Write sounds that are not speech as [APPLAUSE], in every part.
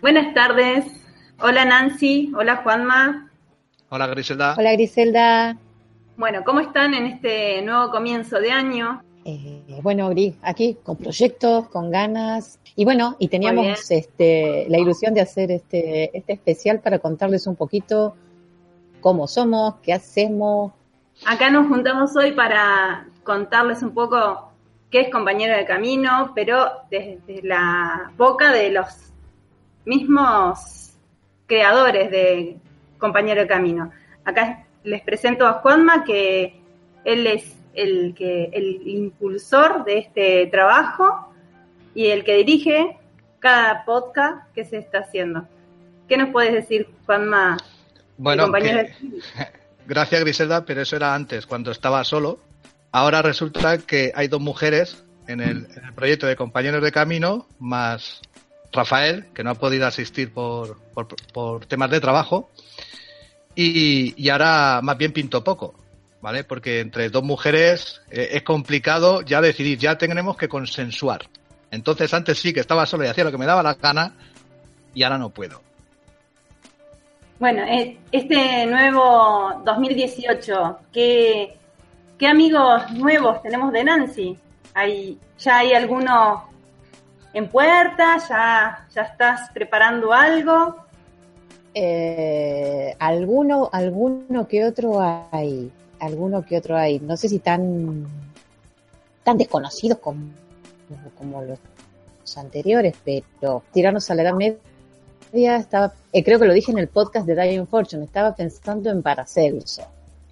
Buenas tardes. Hola Nancy. Hola Juanma. Hola Griselda. Hola Griselda. Bueno, ¿cómo están en este nuevo comienzo de año? Eh, bueno, Gris, aquí con proyectos, con ganas. Y bueno, y teníamos este, la ilusión de hacer este, este especial para contarles un poquito cómo somos, qué hacemos. Acá nos juntamos hoy para contarles un poco qué es compañero de camino, pero desde la boca de los mismos creadores de compañero de camino. Acá les presento a Juanma, que él es el, que, el impulsor de este trabajo y el que dirige cada podcast que se está haciendo. ¿Qué nos puedes decir, Juanma? Bueno, [LAUGHS] gracias Griselda, pero eso era antes, cuando estaba solo. Ahora resulta que hay dos mujeres en el, en el proyecto de Compañeros de Camino, más Rafael, que no ha podido asistir por, por, temas de trabajo, y, y, ahora más bien pinto poco, ¿vale? Porque entre dos mujeres eh, es complicado ya decidir, ya tenemos que consensuar. Entonces antes sí que estaba solo y hacía lo que me daba la gana, y ahora no puedo. Bueno, eh, este nuevo 2018, ¿qué, qué amigos nuevos tenemos de Nancy? ¿Hay, ¿Ya hay algunos en puerta? ¿Ya, ya estás preparando algo? Eh, alguno, alguno que otro hay, alguno que otro hay. No sé si tan, tan desconocidos como, como los anteriores, pero tirarnos a la edad media estaba, eh, creo que lo dije en el podcast de Dying Fortune, estaba pensando en Paracelso.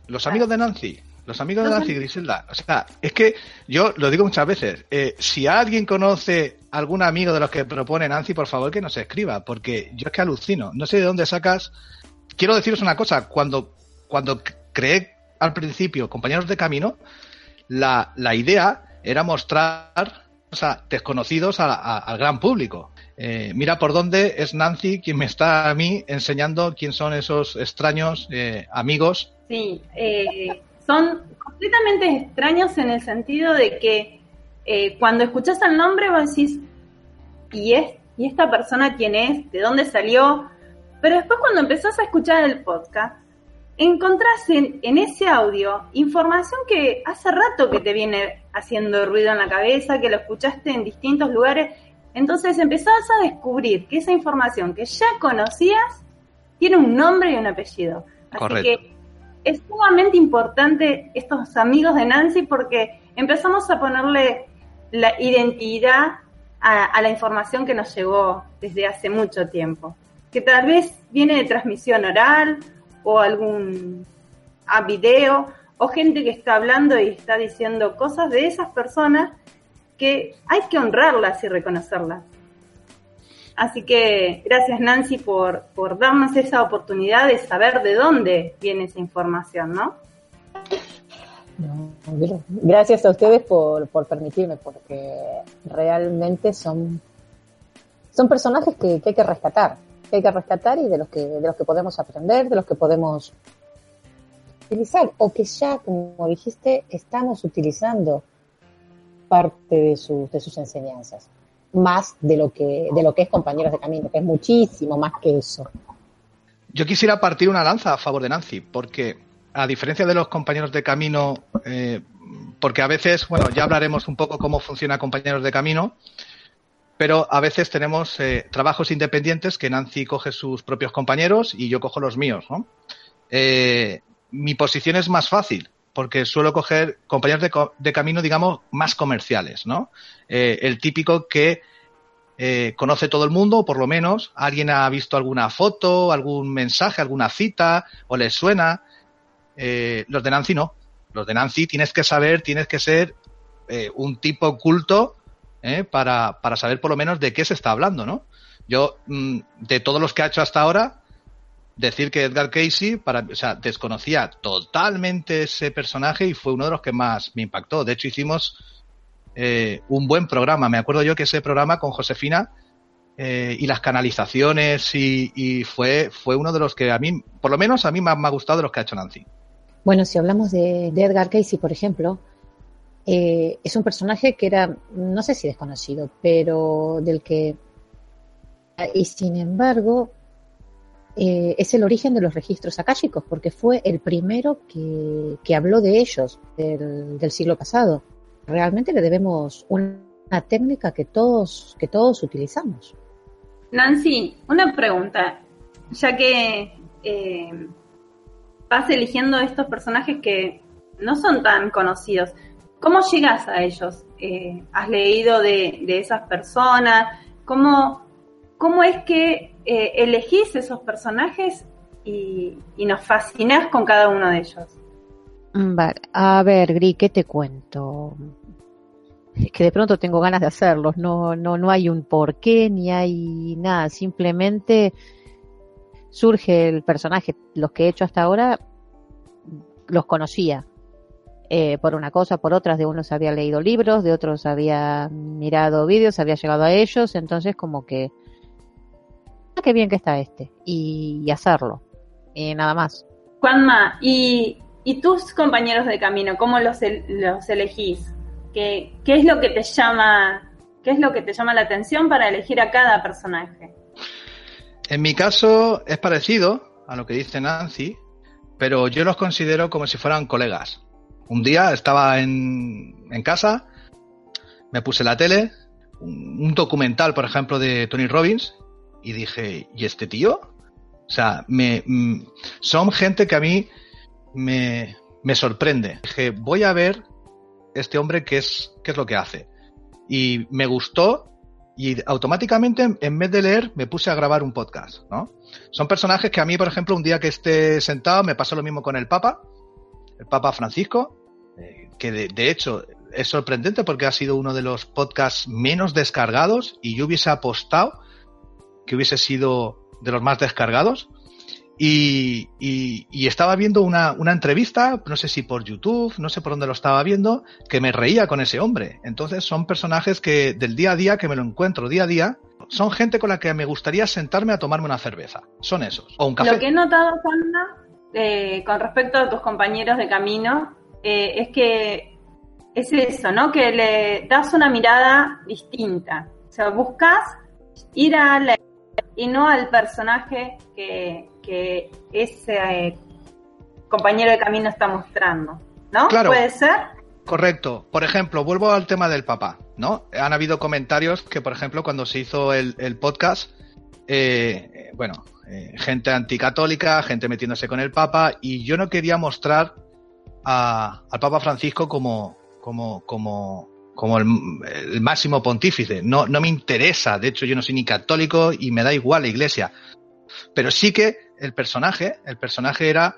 Los amigos de Nancy. Los amigos de Nancy Griselda. O sea, es que yo lo digo muchas veces. Eh, si alguien conoce algún amigo de los que propone Nancy, por favor que nos escriba, porque yo es que alucino. No sé de dónde sacas. Quiero deciros una cosa. Cuando, cuando creé al principio Compañeros de Camino, la, la idea era mostrar o sea, desconocidos al gran público. Eh, mira por dónde es Nancy quien me está a mí enseñando quién son esos extraños eh, amigos. Sí, eh, son completamente extraños en el sentido de que eh, cuando escuchas el nombre vos decís, ¿y, es, ¿y esta persona quién es? ¿De dónde salió? Pero después cuando empezás a escuchar el podcast, encontrás en, en, ese audio información que hace rato que te viene haciendo ruido en la cabeza, que lo escuchaste en distintos lugares. Entonces empezás a descubrir que esa información que ya conocías tiene un nombre y un apellido. Así que es sumamente importante estos amigos de Nancy porque empezamos a ponerle la identidad a, la información que nos llegó desde hace mucho tiempo, que tal vez viene de transmisión oral o algún a video o gente que está hablando y está diciendo cosas de esas personas que hay que honrarlas y reconocerlas. Así que gracias Nancy por, por darnos esa oportunidad de saber de dónde viene esa información, ¿no? gracias a ustedes por, por, permitirme, porque realmente son, son personajes que, hay que rescatar, que hay que rescatar y de los que, de los que podemos aprender, de los que podemos utilizar, o que ya, como dijiste, estamos utilizando parte de, sus de sus enseñanzas más de lo que de lo que es compañeros de camino, que es muchísimo más que eso. Yo quisiera partir una lanza a favor de Nancy, porque a diferencia de los compañeros de camino, eh, porque a veces, bueno, ya hablaremos un poco cómo funciona compañeros de camino, pero a veces tenemos eh, trabajos independientes que Nancy coge sus propios compañeros y yo cojo los míos, ¿no? Eh, mi posición es más fácil, porque suelo coger compañeros de, de camino, digamos, más comerciales, ¿no? Eh, el típico que eh, conoce todo el mundo, o por lo menos alguien ha visto alguna foto, algún mensaje, alguna cita, o les suena. Eh, los de Nancy no. Los de Nancy tienes que saber, tienes que ser un tipo oculto para, para saber por lo menos de qué se está hablando, ¿no? Yo, mm, de todos los que ha hecho hasta ahora, decir que Edgar Casey, para, o sea, desconocía totalmente ese personaje y fue uno de los que más me impactó. De hecho, hicimos eh, un buen programa. Me acuerdo yo que ese programa con Josefina eh, y las canalizaciones y, fue, fue uno de los que a mí, por lo menos a mí más me ha gustado de los que ha hecho Nancy. Bueno, si hablamos de, Edgar Casey, por ejemplo, eh, es un personaje que era, no sé si desconocido, pero del que... Y sin embargo, eh, es el origen de los registros akáshicos, porque fue el primero que, habló de ellos del, siglo pasado. Realmente le debemos una, técnica que todos, que todos utilizamos. Nancy, una pregunta, ya que eh, vas eligiendo estos personajes que no son tan conocidos, ¿cómo llegas a ellos? Eh, ¿Has leído de, de esas personas? ¿Cómo, ¿Cómo es que eh, elegís esos personajes y, nos fascinás con cada uno de ellos? Vale. A ver, Gri, ¿qué te cuento? Es que de pronto tengo ganas de hacerlos, no, no, no hay un porqué ni hay nada, simplemente surge el personaje, los que he hecho hasta ahora los conocía, eh, por una cosa, por otras, de unos había leído libros, de otros había mirado vídeos, había llegado a ellos, entonces como que qué bien que está este, y, hacerlo, y nada más. Juanma, ¿y, tus compañeros de camino, cómo los, los elegís? ¿Qué, ¿Qué es lo que te llama, qué es lo que te llama la atención para elegir a cada personaje? En mi caso es parecido a lo que dice Nancy, pero yo los considero como si fueran colegas. Un día estaba en, en casa, me puse la tele, un, documental, por ejemplo, de Tony Robbins, y dije, ¿y este tío? O sea, me, mm, son gente que a mí me, me sorprende. Dije, voy a ver este hombre qué es, qué es lo que hace. Y me gustó y automáticamente en vez de leer me puse a grabar un podcast, ¿no? Son personajes que a mí, por ejemplo, un día que esté sentado me pasó lo mismo con el Papa, el Papa Francisco, eh, que de, de, hecho es sorprendente porque ha sido uno de los podcasts menos descargados y yo hubiese apostado que hubiese sido de los más descargados. Y, estaba viendo una, entrevista, no sé si por YouTube, no sé por dónde lo estaba viendo, que me reía con ese hombre. Entonces son personajes que del día a día, que me lo encuentro día a día, son gente con la que me gustaría sentarme a tomarme una cerveza. Son esos. O un café. Lo que he notado, Sandra, eh, con respecto a tus compañeros de camino, eh, es que es eso, ¿no? Que le das una mirada distinta. O sea, buscas ir a la y no al personaje que, ese eh, compañero de camino está mostrando. ¿No? Claro. ¿Puede ser? Correcto. Por ejemplo, vuelvo al tema del papá, ¿no? Han habido comentarios que, por ejemplo, cuando se hizo el, podcast, eh, bueno, eh, gente anticatólica, gente metiéndose con el papa, y yo no quería mostrar al Papa Francisco como, como, como, como el, máximo pontífice. No, no me interesa, de hecho yo no soy ni católico y me da igual la iglesia. Pero sí que el personaje, el personaje era,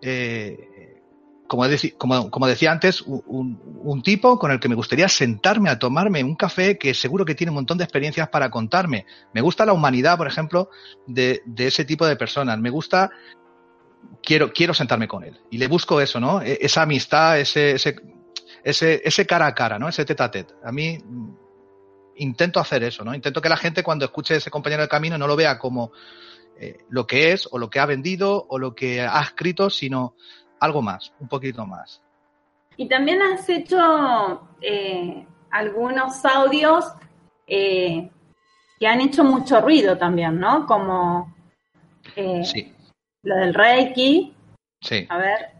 eh, como, como, decía antes, un, tipo con el que me gustaría sentarme a tomarme un café que seguro que tiene un montón de experiencias para contarme. Me gusta la humanidad, por ejemplo, de, ese tipo de personas. Me gusta quiero, quiero sentarme con él. Y le busco eso, ¿no? E, esa amistad, ese, ese, ese cara a cara, ¿no? Ese tete a tete. A mí mm, intento hacer eso, ¿no? Intento que la gente cuando escuche ese compañero de camino no lo vea como eh, lo que es o lo que ha vendido o lo que ha escrito, sino algo más, un poquito más. Y también has hecho eh, algunos audios eh, que han hecho mucho ruido también, ¿no? Como sí. lo del Reiki. Sí. A ver,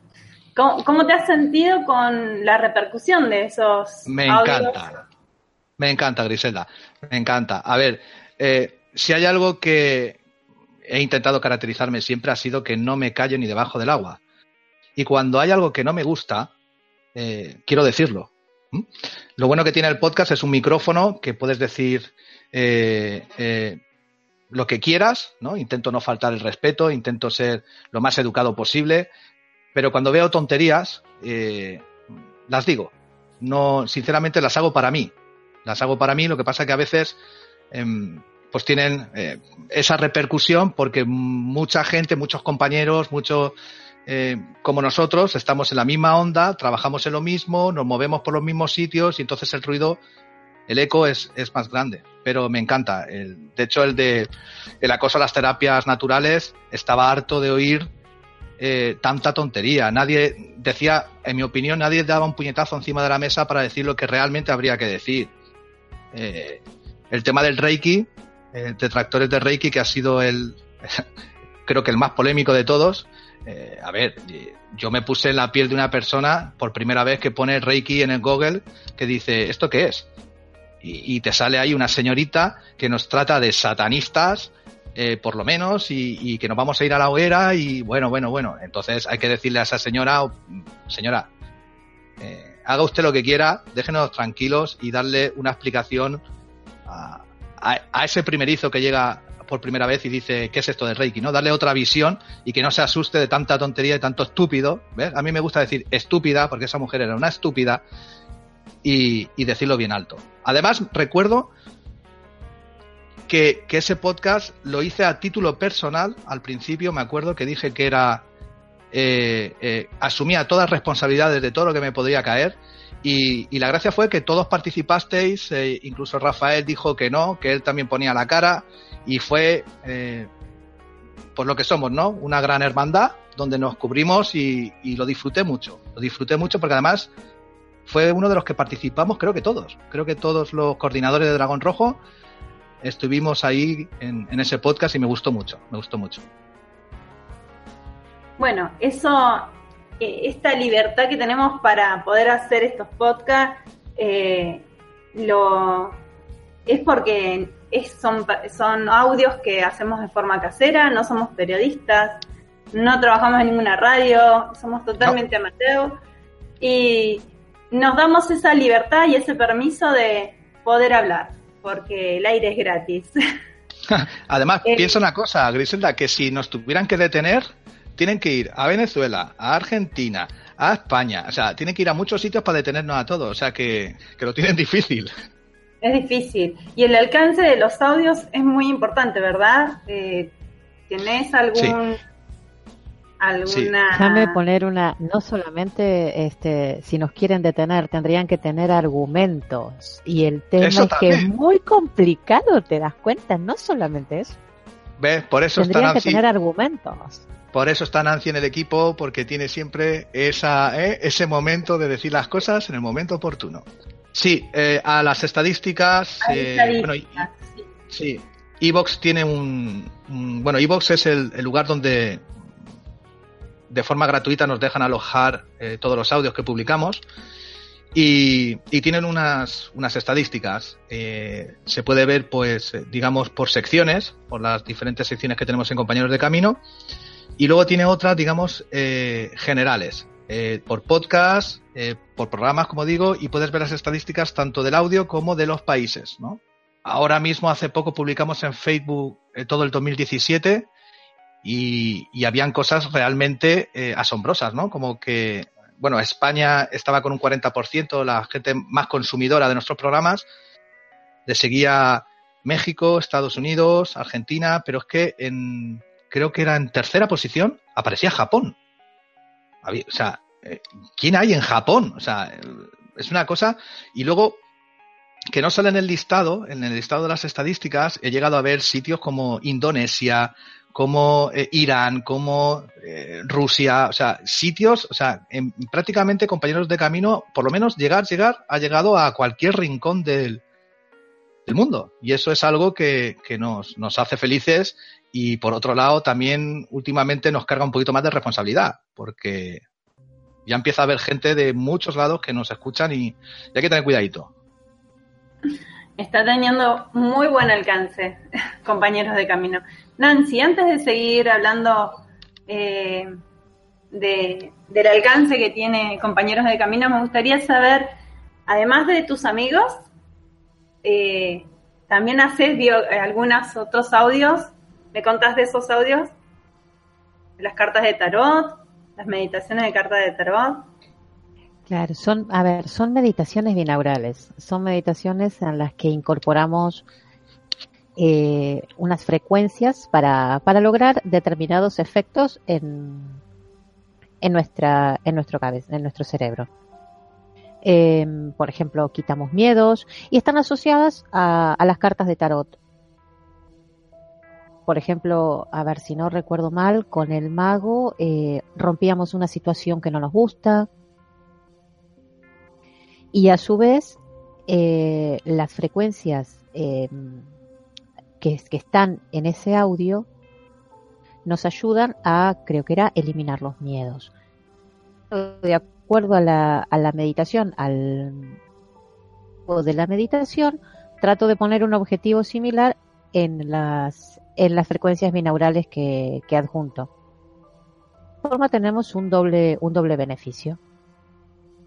¿Cómo, te has sentido con la repercusión de esos Me encanta. Me encanta, Griselda. Me encanta. A ver, eh, si hay algo que he intentado caracterizarme siempre ha sido que no me callo ni debajo del agua. Y cuando hay algo que no me gusta, eh, quiero decirlo. ¿Mm? Lo bueno que tiene el podcast es un micrófono que puedes decir eh, eh, lo que quieras, ¿no? Intento no faltar el respeto, intento ser lo más educado posible, pero cuando veo tonterías, eh, las digo. No, sinceramente las hago para mí. Las hago para mí, lo que pasa que a veces em, pues tienen eh, esa repercusión porque mucha gente, muchos compañeros, muchos eh, como nosotros, estamos en la misma onda, trabajamos en lo mismo, nos movemos por los mismos sitios y entonces el ruido, el eco es, es más grande. Pero me encanta. De hecho, el de el acoso a las terapias naturales estaba harto de oír eh, tanta tontería. Nadie decía, en mi opinión, nadie daba un puñetazo encima de la mesa para decir lo que realmente habría que decir. Eh, el tema del Reiki, eh, detractores de Reiki, que ha sido el, [LAUGHS] creo que el más polémico de todos. A ver, yo me puse en la piel de una persona por primera vez que pone Reiki en el Google que dice, ¿esto qué es? Y, y te sale ahí una señorita que nos trata de satanistas, eh, por lo menos, y, y, que nos vamos a ir a la hoguera y bueno, bueno, bueno. Entonces hay que decirle a esa señora, señora, eh, haga usted lo que quiera, déjenos tranquilos y darle una explicación a, ese primerizo que llega por primera vez y dice, ¿qué es esto de Reiki? ¿no? Darle otra visión y que no se asuste de tanta tontería y tanto estúpido. ¿ves? A mí me gusta decir estúpida, porque esa mujer era una estúpida, y decirlo bien alto. Además, recuerdo que, ese podcast lo hice a título personal. Al principio me acuerdo que dije que era. Eh, eh, asumía todas las responsabilidades de todo lo que me podría caer. Y, la gracia fue que todos participasteis, eh, incluso Rafael dijo que no, que él también ponía la cara. Y fue, por lo que somos, ¿no? Una gran hermandad donde nos cubrimos y, y lo disfruté mucho. Lo disfruté mucho porque además fue uno de los que participamos, creo que todos. Creo que todos los coordinadores de Dragón Rojo estuvimos ahí en, en, ese podcast y me gustó mucho, me gustó mucho. Bueno, eso, eh, esta libertad que tenemos para poder hacer estos podcasts, eh, lo, es porque es, son, son audios que hacemos de forma casera, no somos periodistas, no trabajamos en ninguna radio, somos totalmente no. amateur y nos damos esa libertad y ese permiso de poder hablar porque el aire es gratis. [LAUGHS] Además, eh, piensa una cosa, Griselda, que si nos tuvieran que detener, tienen que ir a Venezuela, a Argentina, a España, o sea, tienen que ir a muchos sitios para detenernos a todos, o sea, que, que lo tienen [LAUGHS] difícil. Es difícil. Y el alcance de los audios es muy importante, ¿verdad? Eh, ¿Tenés algún... Sí alguna sí. déjame poner una no solamente este si nos quieren detener tendrían que tener argumentos. Y el tema eso es también. que es muy complicado te das cuenta no solamente eso. Ves por eso tendrían está Nancy, que tener argumentos. Por eso está Nancy en el equipo porque tiene siempre esa ¿eh? ese momento de decir las cosas en el momento oportuno. Sí eh, a las estadísticas, a eh, estadísticas bueno, sí. Evox tiene un, un bueno Evox es el, el lugar donde de forma gratuita nos dejan alojar eh, todos los audios que publicamos y, tienen unas, unas estadísticas. Eh, se puede ver, pues, eh, digamos, por secciones, por las diferentes secciones que tenemos en Compañeros de Camino. Y luego tiene otras, digamos, eh, generales, por podcast, por programas, como digo, y puedes ver las estadísticas tanto del audio como de los países, ¿no? Ahora mismo, hace poco, publicamos en Facebook todo el 2017 y, habían cosas realmente eh, asombrosas, ¿no? Como que, bueno, España estaba con un 40%, la gente más consumidora de nuestros programas, le seguía México, Estados Unidos, Argentina, pero es que en, creo que era en tercera posición, aparecía Japón. O sea, eh, ¿quién hay en Japón? O sea, es una cosa. Y luego, que no sale en el listado, en el listado de las estadísticas, he llegado a ver sitios como Indonesia, como eh, Irán, como eh, Rusia, o sea, sitios, o sea, en, prácticamente compañeros de camino, por lo menos llegar, llegar, ha llegado a cualquier rincón del, mundo. Y eso es algo que, nos, nos hace felices y por otro lado también últimamente nos carga un poquito más de responsabilidad, porque ya empieza a haber gente de muchos lados que nos escuchan y hay que tener cuidadito. Está teniendo muy buen alcance, [LAUGHS] compañeros de camino. Nancy, antes de seguir hablando eh, de, del alcance que tiene compañeros de camino, me gustaría saber además de tus amigos, eh, también haces algunos otros audios. ¿Me contás de esos audios? Las cartas de tarot, las meditaciones de cartas de tarot. Claro, son, a ver, son meditaciones binaurales. Son meditaciones en las que incorporamos eh, unas frecuencias para, para lograr determinados efectos en, en nuestra, en nuestro cabeza, en nuestro cerebro. Em, por ejemplo, quitamos miedos y están asociadas a, las cartas de tarot. Por ejemplo, a ver si no recuerdo mal, con el mago eh, rompíamos una situación que no nos gusta y a su vez eh, las frecuencias em, que, están en ese audio nos ayudan a, creo que era, eliminar los miedos. De acuerdo a la, a la meditación, al de la meditación, trato de poner un objetivo similar en las, en las frecuencias binaurales que, adjunto. De esta forma tenemos un doble, un doble beneficio.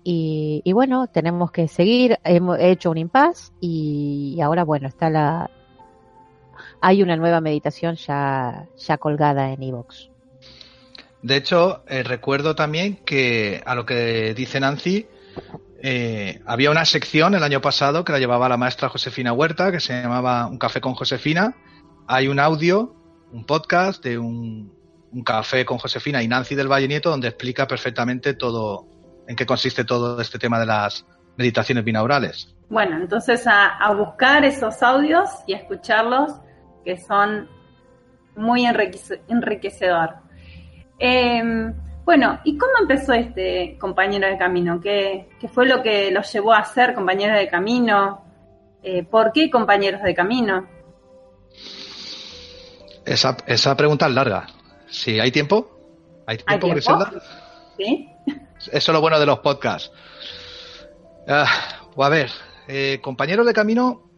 Y, y, bueno, tenemos que seguir, hemos hecho un impasse y, ahora bueno, está la, hay una nueva meditación ya, ya colgada en iVoox. De hecho, eh, recuerdo también que a lo que dice Nancy, eh, había una sección el año pasado que la llevaba la maestra Josefina Huerta, que se llamaba Un café con Josefina. Hay un audio, un podcast de un, café con Josefina y Nancy del Valle Nieto, donde explica perfectamente todo, en qué consiste todo este tema de las meditaciones binaurales. Bueno, entonces a, a buscar esos audios y a escucharlos, que son muy enriquecedor. Eh, bueno, ¿y cómo empezó este compañero de camino? ¿Qué, fue lo que los llevó a ser compañeros de camino? Eh, ¿Por qué compañeros de camino? Esa, esa pregunta es larga. Si hay tiempo, ¿hay tiempo, ¿Hay Sí. [LAUGHS] Eso es lo bueno de los podcasts. Ah, pues a ver, eh, compañeros de camino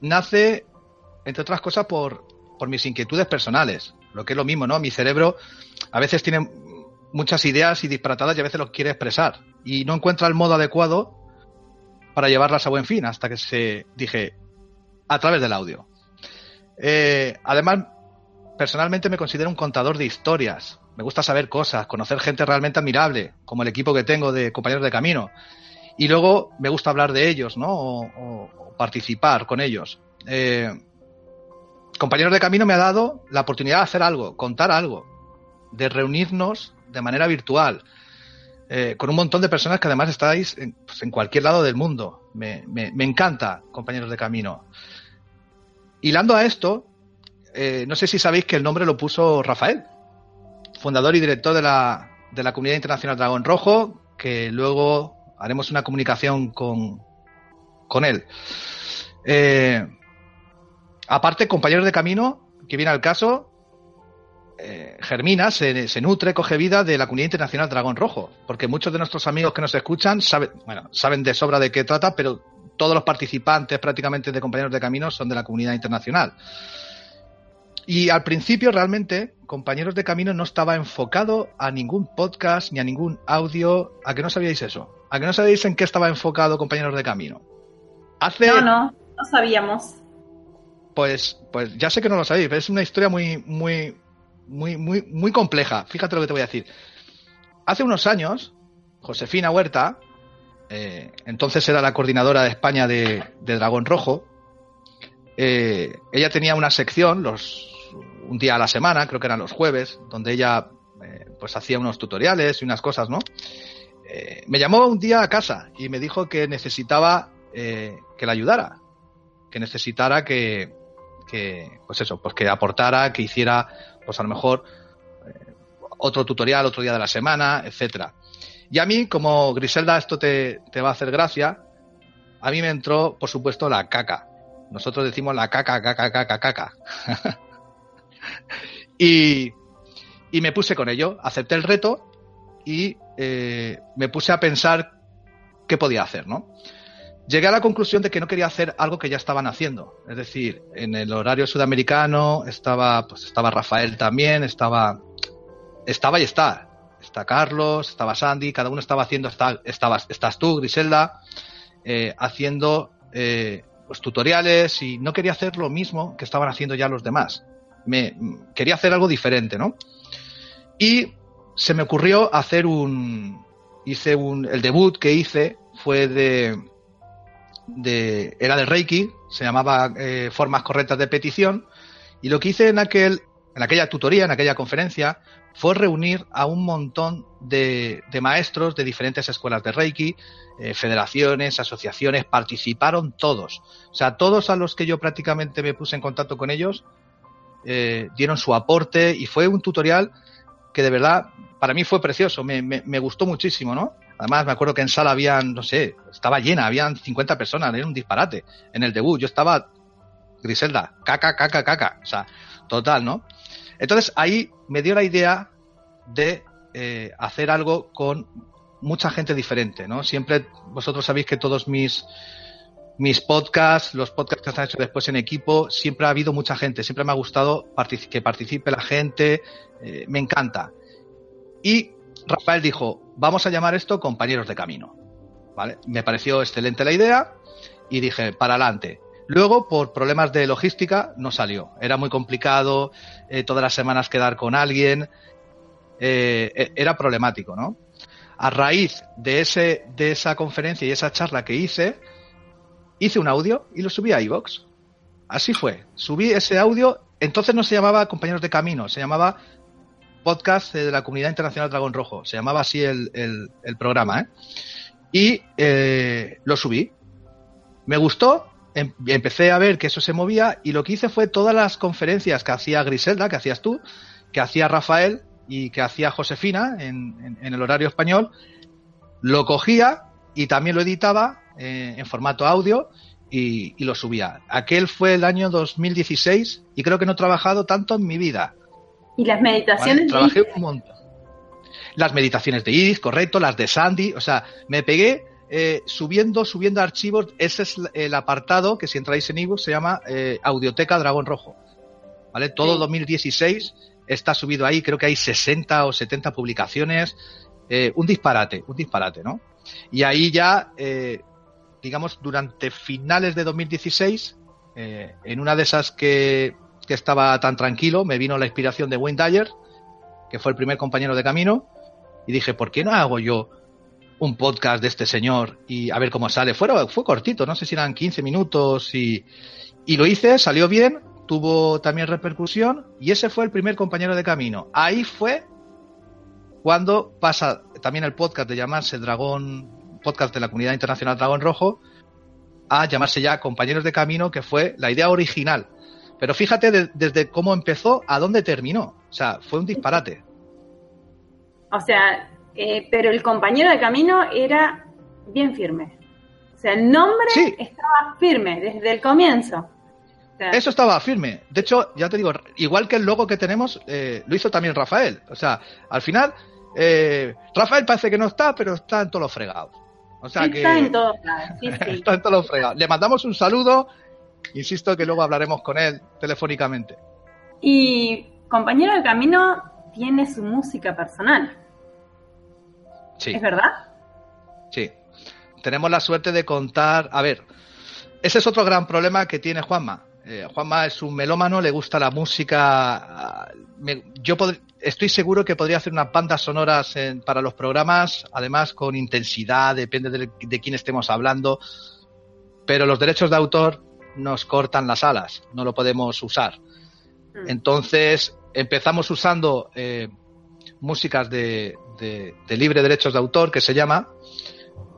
nace, entre otras cosas, por, por mis inquietudes personales lo que es lo mismo, ¿no? Mi cerebro a veces tiene muchas ideas y disparatadas y a veces los quiere expresar y no encuentra el modo adecuado para llevarlas a buen fin hasta que se dije a través del audio. Eh, además, personalmente me considero un contador de historias. Me gusta saber cosas, conocer gente realmente admirable, como el equipo que tengo de compañeros de camino. Y luego me gusta hablar de ellos, ¿no? O, participar con ellos. Eh, Compañeros de Camino me ha dado la oportunidad de hacer algo, contar algo, de reunirnos de manera virtual, eh, con un montón de personas que además estáis en, pues, cualquier lado del mundo. Me, encanta, compañeros de camino. Hilando a esto, eh, no sé si sabéis que el nombre lo puso Rafael, fundador y director de la, de la Comunidad Internacional Dragón Rojo, que luego haremos una comunicación con, con él. Eh, Aparte, compañeros de camino, que viene al caso, eh, germina, se, nutre, coge vida de la comunidad internacional Dragón Rojo, porque muchos de nuestros amigos que nos escuchan saben, bueno, saben de sobra de qué trata, pero todos los participantes prácticamente de compañeros de camino son de la comunidad internacional. Y al principio realmente, compañeros de camino no estaba enfocado a ningún podcast ni a ningún audio. ¿A que no sabíais eso? ¿A que no sabíais en qué estaba enfocado compañeros de camino? Hace... No, no, no sabíamos. Pues, pues ya sé que no lo sabéis, pero es una historia muy, muy, muy, muy, muy compleja. Fíjate lo que te voy a decir. Hace unos años, Josefina Huerta, eh, entonces era la coordinadora de España de, Dragón Rojo, eh, ella tenía una sección los un día a la semana, creo que eran los jueves, donde ella eh, pues hacía unos tutoriales y unas cosas, ¿no? me llamó un día a casa y me dijo que necesitaba que la ayudara, que necesitara que, que, pues eso, pues que aportara, que hiciera, pues a lo mejor eh, otro tutorial otro día de la semana, etcétera. Y a mí, como Griselda, esto te, va a hacer gracia, a mí me entró, por supuesto, la caca. Nosotros decimos la caca, caca, caca, caca. [LAUGHS] y, y me puse con ello, acepté el reto y eh, me puse a pensar qué podía hacer, ¿no? Llegué a la conclusión de que no quería hacer algo que ya estaban haciendo. Es decir, en el horario sudamericano estaba, pues estaba Rafael también, estaba, estaba y está está Carlos, estaba Sandy, cada uno estaba haciendo, estás tú, Griselda, eh, haciendo eh, pues, tutoriales y no quería hacer lo mismo que estaban haciendo ya los demás. Me, quería hacer algo diferente, ¿no? Y se me ocurrió hacer un, hice un, el debut que hice fue de, era de Reiki, se llamaba eh, Formas correctas de petición, y lo que hice en aquel, en aquella tutoría, en aquella conferencia, fue reunir a un montón de, maestros de diferentes escuelas de Reiki, eh, federaciones, asociaciones, participaron todos. O sea, todos a los que yo prácticamente me puse en contacto con ellos eh, dieron su aporte y fue un tutorial que de verdad para mí fue precioso, me, gustó muchísimo, ¿no? Además, me acuerdo que en sala habían, no sé, estaba llena, habían 50 personas, era un disparate. En el debut yo estaba, Griselda, caca, caca, caca, o sea, total, ¿no? Entonces ahí me dio la idea de eh, hacer algo con mucha gente diferente, ¿no? Siempre vosotros sabéis que todos mis mis podcasts, los podcasts que se han hecho después en equipo, siempre ha habido mucha gente, siempre me ha gustado que participe la gente, eh, me encanta. Y Rafael dijo, vamos a llamar esto compañeros de camino. ¿Vale? Me pareció excelente la idea y dije, para adelante. Luego, por problemas de logística, no salió. Era muy complicado, eh, todas las semanas quedar con alguien. Eh, era problemático, ¿no? A raíz de, ese, de esa conferencia y esa charla que hice, hice un audio y lo subí a iVox. Así fue. Subí ese audio. Entonces no se llamaba Compañeros de Camino, se llamaba Podcast de la Comunidad Internacional Dragón Rojo. Se llamaba así el, programa, ¿eh? Y eh, lo subí. Me gustó, em, empecé a ver que eso se movía y lo que hice fue todas las conferencias que hacía Griselda, que hacías tú, que hacía Rafael y que hacía Josefina en, en, el horario español, lo cogía y también lo editaba eh, en formato audio y, lo subía. Aquel fue el año 2016 y creo que no he trabajado tanto en mi vida. ¿Y las meditaciones? ¿Vale? Trabajé un montón. Las meditaciones de Iris, correcto, las de Sandy, o sea, me pegué eh, subiendo, subiendo archivos. Ese es el apartado que si entráis en ebook se llama eh, Audioteca Dragón Rojo. ¿Vale? Todo sí. 2016 está subido ahí, creo que hay 60 o 70 publicaciones. Eh, un disparate, un disparate, ¿no? Y ahí ya, digamos, durante finales de 2016, eh, en una de esas que, que, estaba tan tranquilo, me vino la inspiración de Wayne Dyer, que fue el primer compañero de camino, y dije, ¿por qué no hago yo un podcast de este señor y a ver cómo sale? Fue, fue cortito, no sé si eran 15 minutos y, y lo hice, salió bien, tuvo también repercusión y ese fue el primer compañero de camino. Ahí fue cuando pasa también el podcast de llamarse Dragón, podcast de la Comunidad Internacional Dragón Rojo, a llamarse ya Compañeros de Camino, que fue la idea original. Pero fíjate de, desde cómo empezó a dónde terminó. O sea, fue un disparate. O sea, eh, pero el compañero de camino era bien firme. O sea, el nombre sí. estaba firme desde el comienzo. O sea, Eso estaba firme. De hecho, ya te digo, igual que el logo que tenemos, eh, lo hizo también Rafael. O sea, al final, eh, Rafael parece que no está, pero está en todos los fregados. O sea sí, que está en todos sí. [LAUGHS] está en todos los fregados. Le mandamos un saludo. Insisto que luego hablaremos con él telefónicamente. Y compañero de camino tiene su música personal. Sí. ¿Es verdad? Sí. Tenemos la suerte de contar. A ver, ese es otro gran problema que tiene Juanma. Eh, Juanma es un melómano, le gusta la música. Me, yo pod estoy seguro que podría hacer unas bandas sonoras en, para los programas, además con intensidad, depende de, de, quién estemos hablando. Pero los derechos de autor nos cortan las alas, no lo podemos usar. Mm. Entonces empezamos usando eh, músicas de, de, de, libre derechos de autor, que se llama,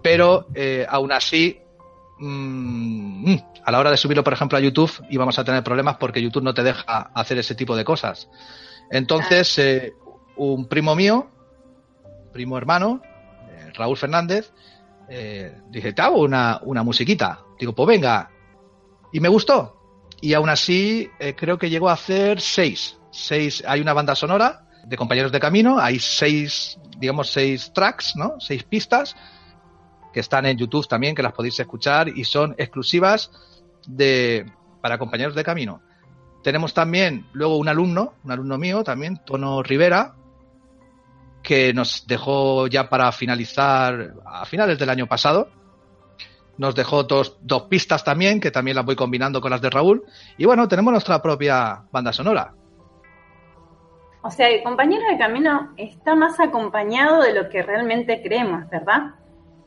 pero eh, aún así mmm, a la hora de subirlo, por ejemplo, a YouTube, íbamos a tener problemas porque YouTube no te deja hacer ese tipo de cosas. Entonces, eh, un primo mío, primo hermano, Raúl Fernández, dije, te hago una, una musiquita. Digo, pues venga. Y me gustó. Y aún así, eh, creo que llegó a hacer seis. Seis, hay una banda sonora de compañeros de camino, hay seis, digamos, seis tracks, ¿no? Seis pistas que están en YouTube también, que las podéis escuchar y son exclusivas de, para compañeros de camino. Tenemos también luego un alumno, un alumno mío también, Tono Rivera, que nos dejó ya para finalizar a finales del año pasado. Nos dejó dos, dos pistas también, que también las voy combinando con las de Raúl. Y bueno, tenemos nuestra propia banda sonora. O sea, el compañero de camino está más acompañado de lo que realmente creemos, ¿verdad?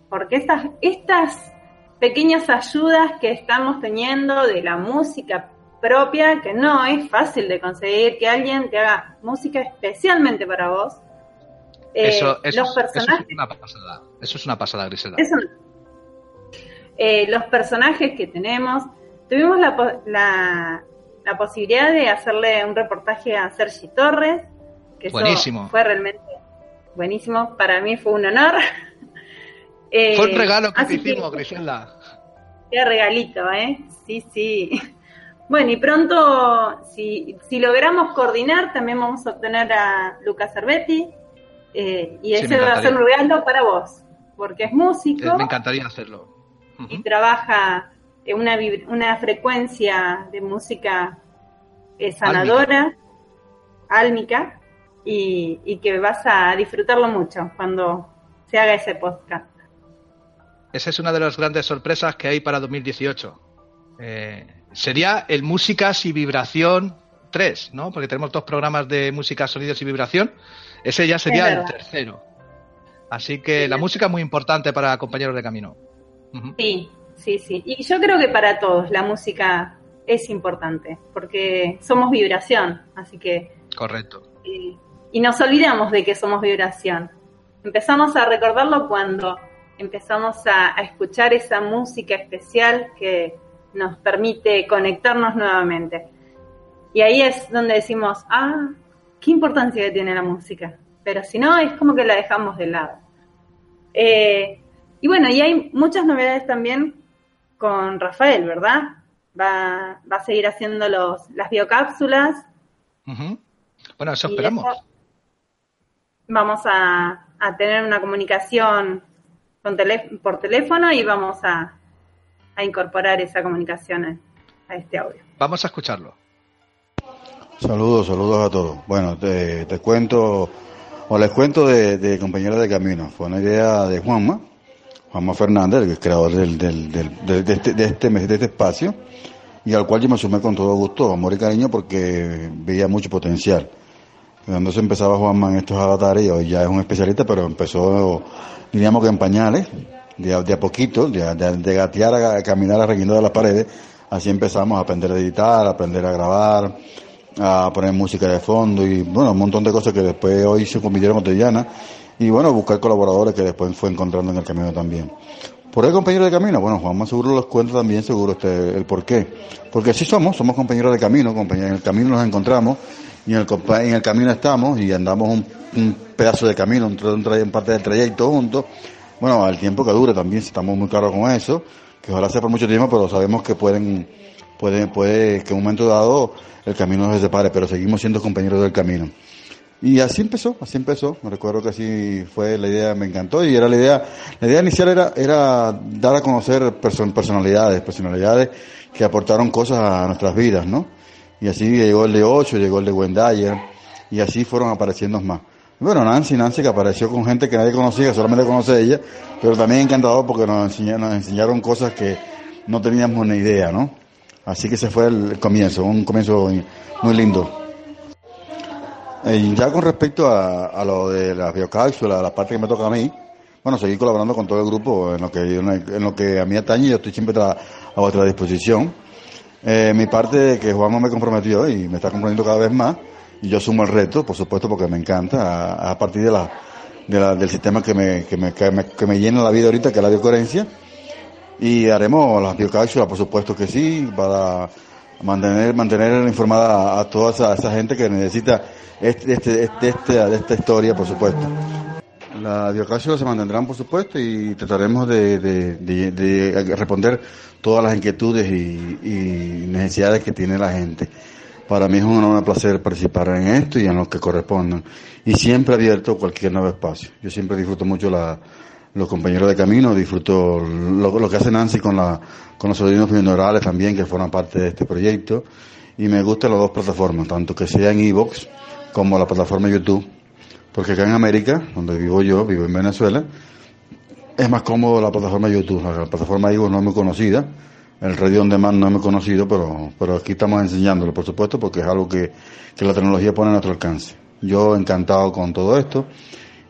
Porque estas, estas pequeñas ayudas que estamos teniendo de la música propia, que no es fácil de conseguir, que alguien te haga música especialmente para vos. Eh, eso, los personajes, es una pasada. Eso es una pasada, Griselda. Eh, los personajes que tenemos, tuvimos la, la, la posibilidad de hacerle un reportaje a Sergi Torres, que buenísimo. fue realmente buenísimo. Para mí fue un honor. [LAUGHS] Eh, fue el regalo que te hicimos, Griselda. Qué regalito, ¿eh? Sí, sí. [LAUGHS] Bueno, y pronto, si, si logramos coordinar, también vamos a obtener a Lucas Cervetti. Eh, y ese va a ser un regalo para vos, porque es músico. Eh, me encantaría hacerlo. Y trabaja en una, una frecuencia de música sanadora, álmica, y, y que vas a disfrutarlo mucho cuando se haga ese podcast. Esa es una de las grandes sorpresas que hay para 2018. Eh, sería el Músicas y Vibración 3, ¿no? Porque tenemos dos programas de música, sonidos y vibración. Ese ya sería el tercero. Así que la música es muy importante para compañeros de camino. Sí, sí, sí. Y yo creo que para todos la música es importante, porque somos vibración, así que... Correcto. y nos olvidamos de que somos vibración. Empezamos a recordarlo cuando empezamos a, escuchar esa música especial que nos permite conectarnos nuevamente. Y ahí es donde decimos, ah, qué importancia tiene la música. Pero si no, es como que la dejamos de lado. Eh, y bueno, y hay muchas novedades también con Rafael, ¿verdad? Va, va a seguir haciendo los, las biocápsulas. Bueno, eso esperamos. vamos a, a tener una comunicación por teléfono y vamos a, incorporar esa comunicación a, este audio. Vamos a escucharlo. Saludos, saludos a todos. Bueno, te, cuento, o les cuento de, de Compañeros de Camino. Fue una idea de Juanma, Juanma Fernández, el creador del, del, de, este, de, este, de este espacio, y al cual yo me sumé con todo gusto, amor y cariño, porque veía mucho potencial. Cuando se empezaba Juanma en estos avatares, hoy ya es un especialista, pero empezó diríamos que en pañales, de, a poquito, de, gatear a, caminar a de las paredes, así empezamos a aprender a editar, a aprender a grabar, a poner música de fondo y bueno, un montón de cosas que después hoy se convirtieron cotidianas y bueno, buscar colaboradores que después fue encontrando en el camino también. ¿Por qué compañero de camino? Bueno, Juanma seguro los cuenta también, seguro este, el por qué. Porque sí somos, somos compañeros de camino, compañeros, en el camino nos encontramos y en el, en el camino estamos y andamos un, pedazo de camino, un, un, parte del trayecto juntos. Bueno, al tiempo que dure también, estamos muy claros con eso, que ojalá sea por mucho tiempo, pero sabemos que pueden, puede, puede que en un momento dado el camino se separe, pero seguimos siendo compañeros del camino. Y así empezó, así empezó. Me recuerdo que así fue la idea, me encantó y era la idea, la idea inicial era, era dar a conocer personalidades, personalidades que aportaron cosas a nuestras vidas, ¿no? Y así llegó el de 8, llegó el de Wendayer, y así fueron apareciendo más. Bueno, Nancy, Nancy que apareció con gente que nadie conocía, solamente conoce ella, pero también encantador porque nos enseñaron, nos enseñaron cosas que no teníamos ni idea, ¿no? Así que ese fue el comienzo, un comienzo muy lindo. Y ya con respecto a, lo de la biocápsula, la parte que me toca a mí, bueno, seguir colaborando con todo el grupo en lo que, en lo que a mí atañe, yo estoy siempre a vuestra disposición. Eh, mi parte que Juanma me comprometió y me está comprometiendo cada vez más, y yo sumo el reto, por supuesto, porque me encanta, a, partir de la, del sistema que me, que, me, que, me, llena la vida ahorita, que es la biocoherencia, y haremos las biocápsulas, por supuesto que sí, para mantener, mantener informada a, toda esa, gente que necesita este, este, este, este, de esta historia, por supuesto. Las biocápsulas se mantendrán, por supuesto, y trataremos de, de responder todas las inquietudes y, necesidades que tiene la gente. Para mí es un honor, placer participar en esto y en lo que correspondan. Y siempre abierto cualquier nuevo espacio. Yo siempre disfruto mucho la, los compañeros de camino, disfruto lo, que hace Nancy con, la, con los sobrinos funerales también, que forman parte de este proyecto. Y me gustan las dos plataformas, tanto que sea en Evox como la plataforma YouTube. porque acá en América, donde vivo yo, vivo en Venezuela, es más cómodo la plataforma YouTube. La plataforma Ivo no es muy conocida, el Radio On Demand no es muy conocido, pero, pero aquí estamos enseñándolo, por supuesto, porque es algo que, que la tecnología pone a nuestro alcance. Yo encantado con todo esto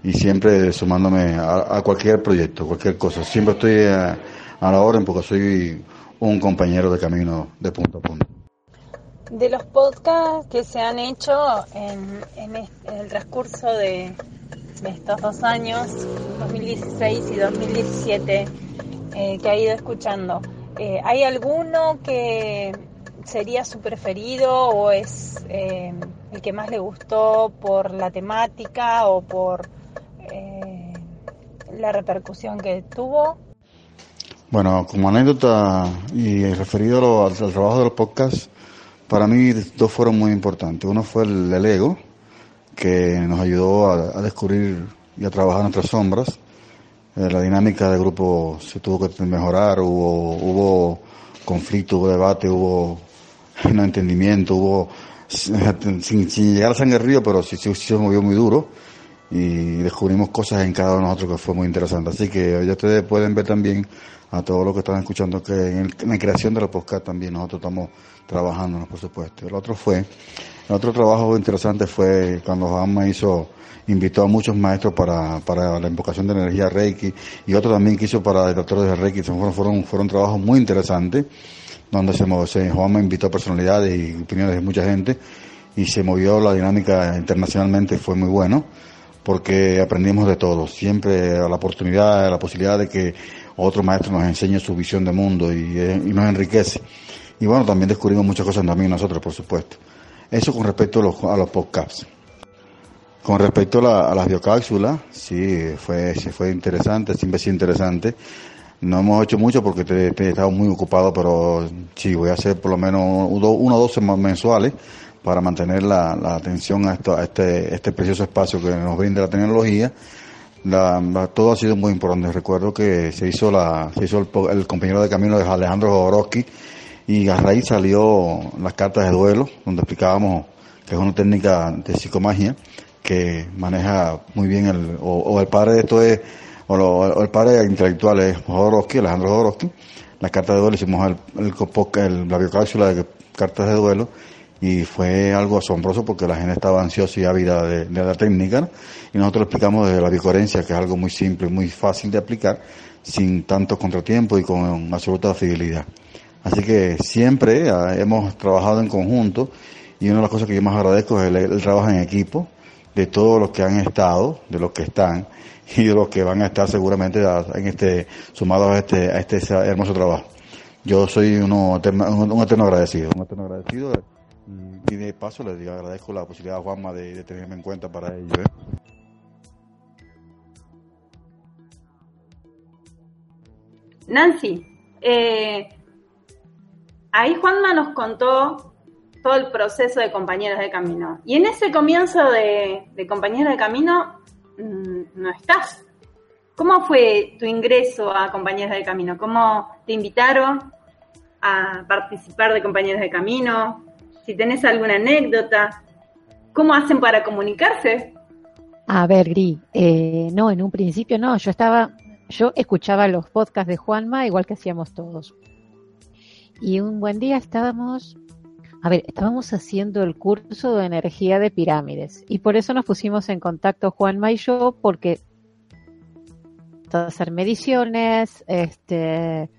y siempre sumándome a, cualquier proyecto, cualquier cosa. Siempre estoy a, a la orden porque soy un compañero de camino de punto a punto. De los podcasts que se han hecho en, el transcurso de, estos dos años, 2016 y 2017, eh, que ha ido escuchando, eh, ¿hay alguno que sería su preferido o es eh, el que más le gustó por la temática o por eh, la repercusión que tuvo? Bueno, como anécdota y referido al, al, trabajo de los podcasts, para mí dos fueron muy importantes. Uno fue el, el ego, que nos ayudó a, descubrir y a trabajar nuestras sombras. Eh, la dinámica del grupo se tuvo que mejorar, hubo, hubo conflicto, hubo debate, hubo [LAUGHS] no entendimiento, hubo sin, sin, llegar a sangre río, pero sí, sí, sí, se movió muy duro y descubrimos cosas en cada uno de nosotros que fue muy interesante. Así que ya ustedes pueden ver también a todos los que están escuchando que en, la creación de los podcasts también nosotros estamos trabajando, por supuesto. El otro fue, el otro trabajo interesante fue cuando Juanma hizo, invitó a muchos maestros para, para la invocación de energía Reiki y otro también que hizo para detractores de Reiki. Fueron, fueron, fueron trabajos muy interesantes donde se, se Juanma invitó personalidades y opiniones de mucha gente y se movió la dinámica internacionalmente, fue muy bueno porque aprendimos de todo, siempre la oportunidad, la posibilidad de que otro maestro nos enseñe su visión de mundo y, eh, y nos enriquece. Y bueno, también descubrimos muchas cosas también nosotros, por supuesto. Eso con respecto a los, a los podcasts. Con respecto a, la, a las biocápsulas, sí, fue, fue interesante, siempre es interesante. No hemos hecho mucho porque te, he estado muy ocupado, pero sí, voy a hacer por lo menos uno o dos mensuales para mantener la, la atención a, esto, a este, este precioso espacio que nos brinda la tecnología. Todo ha sido muy importante. Recuerdo que se hizo la, se hizo el, el compañero de camino de Alejandro Jodorowsky y a raíz salió las cartas de duelo, donde explicábamos que es una técnica de psicomagia que maneja muy bien el, o, o el padre de esto es, o, lo, el padre intelectual es Jodorowsky, Alejandro Jodorowsky. Las cartas de duelo hicimos el, el, el la biocápsula de cartas de duelo y fue algo asombroso porque la gente estaba ansiosa y ávida de, de la técnica ¿no? y nosotros explicamos de la bicoherencia que es algo muy simple, muy fácil de aplicar sin tanto contratiempo y con absoluta fidelidad. Así que siempre uh, hemos trabajado en conjunto y una de las cosas que yo más agradezco es el, trabajo en equipo de todos los que han estado, de los que están [LAUGHS] y de los que van a estar seguramente en este sumados a este a este hermoso trabajo. Yo soy uno, un, eterno agradecido, un eterno agradecido. Y de paso le agradezco la posibilidad a Juanma de, tenerme en cuenta para ello. ¿eh? Nancy, eh, ahí Juanma nos contó todo el proceso de compañeros de camino. Y en ese comienzo de, compañeros de camino mmm, no estás. ¿Cómo fue tu ingreso a compañeros de camino? ¿Cómo te invitaron a participar de compañeros de camino? Si tenés alguna anécdota, ¿cómo hacen para comunicarse? A ver, Gri, eh, no, en un principio no, yo estaba, yo escuchaba los podcasts de Juanma igual que hacíamos todos. Y un buen día estábamos, a ver, estábamos haciendo el curso de energía de pirámides y por eso nos pusimos en contacto Juanma y yo porque hacer mediciones, este,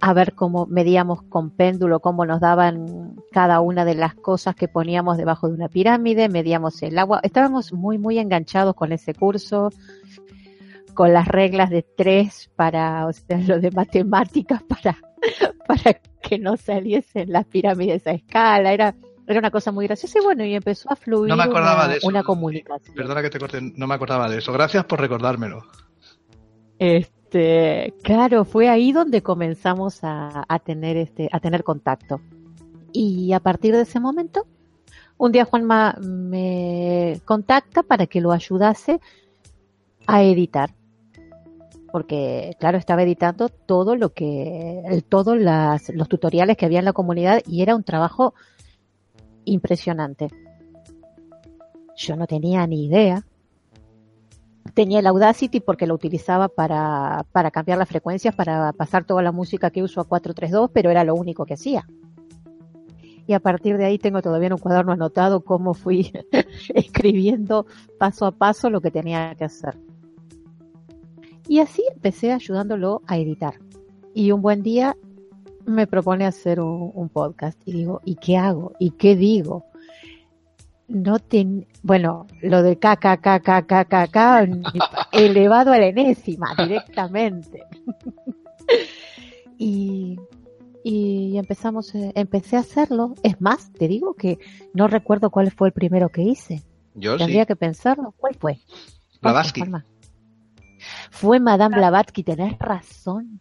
a ver cómo medíamos con péndulo, cómo nos daban cada una de las cosas que poníamos debajo de una pirámide, medíamos el agua. Estábamos muy, muy enganchados con ese curso, con las reglas de tres para, o sea, [LAUGHS] lo de matemáticas para, [LAUGHS] para que no saliesen las pirámides a escala. Era, era una cosa muy graciosa y bueno, y empezó a fluir no me acordaba una, de eso. una comunicación. Perdona que te corte, no me acordaba de eso. Gracias por recordármelo. Este, claro, fue ahí donde comenzamos a, tener este, a tener contacto. Y a partir de ese momento, un día Juanma me contacta para que lo ayudase a editar. Porque, claro, estaba editando todo lo que, todos los tutoriales que había en la comunidad y era un trabajo impresionante. Yo no tenía ni idea tenía el Audacity porque lo utilizaba para, para cambiar las frecuencias, para pasar toda la música que uso a 432, pero era lo único que hacía. Y a partir de ahí tengo todavía un cuaderno anotado cómo fui [LAUGHS] escribiendo paso a paso lo que tenía que hacer. Y así empecé ayudándolo a editar. Y un buen día me propone hacer un podcast y digo, ¿y qué hago? ¿Y qué digo? No ten, bueno, lo del [LAUGHS] KKKKKK elevado a la enésima directamente. [LAUGHS] y, y empezamos, eh, empecé a hacerlo. Es más, te digo que no recuerdo cuál fue el primero que hice. Yo Tendría sí. que pensarlo. ¿Cuál fue? Blavatsky. Fue Madame Blavatsky, tenés razón.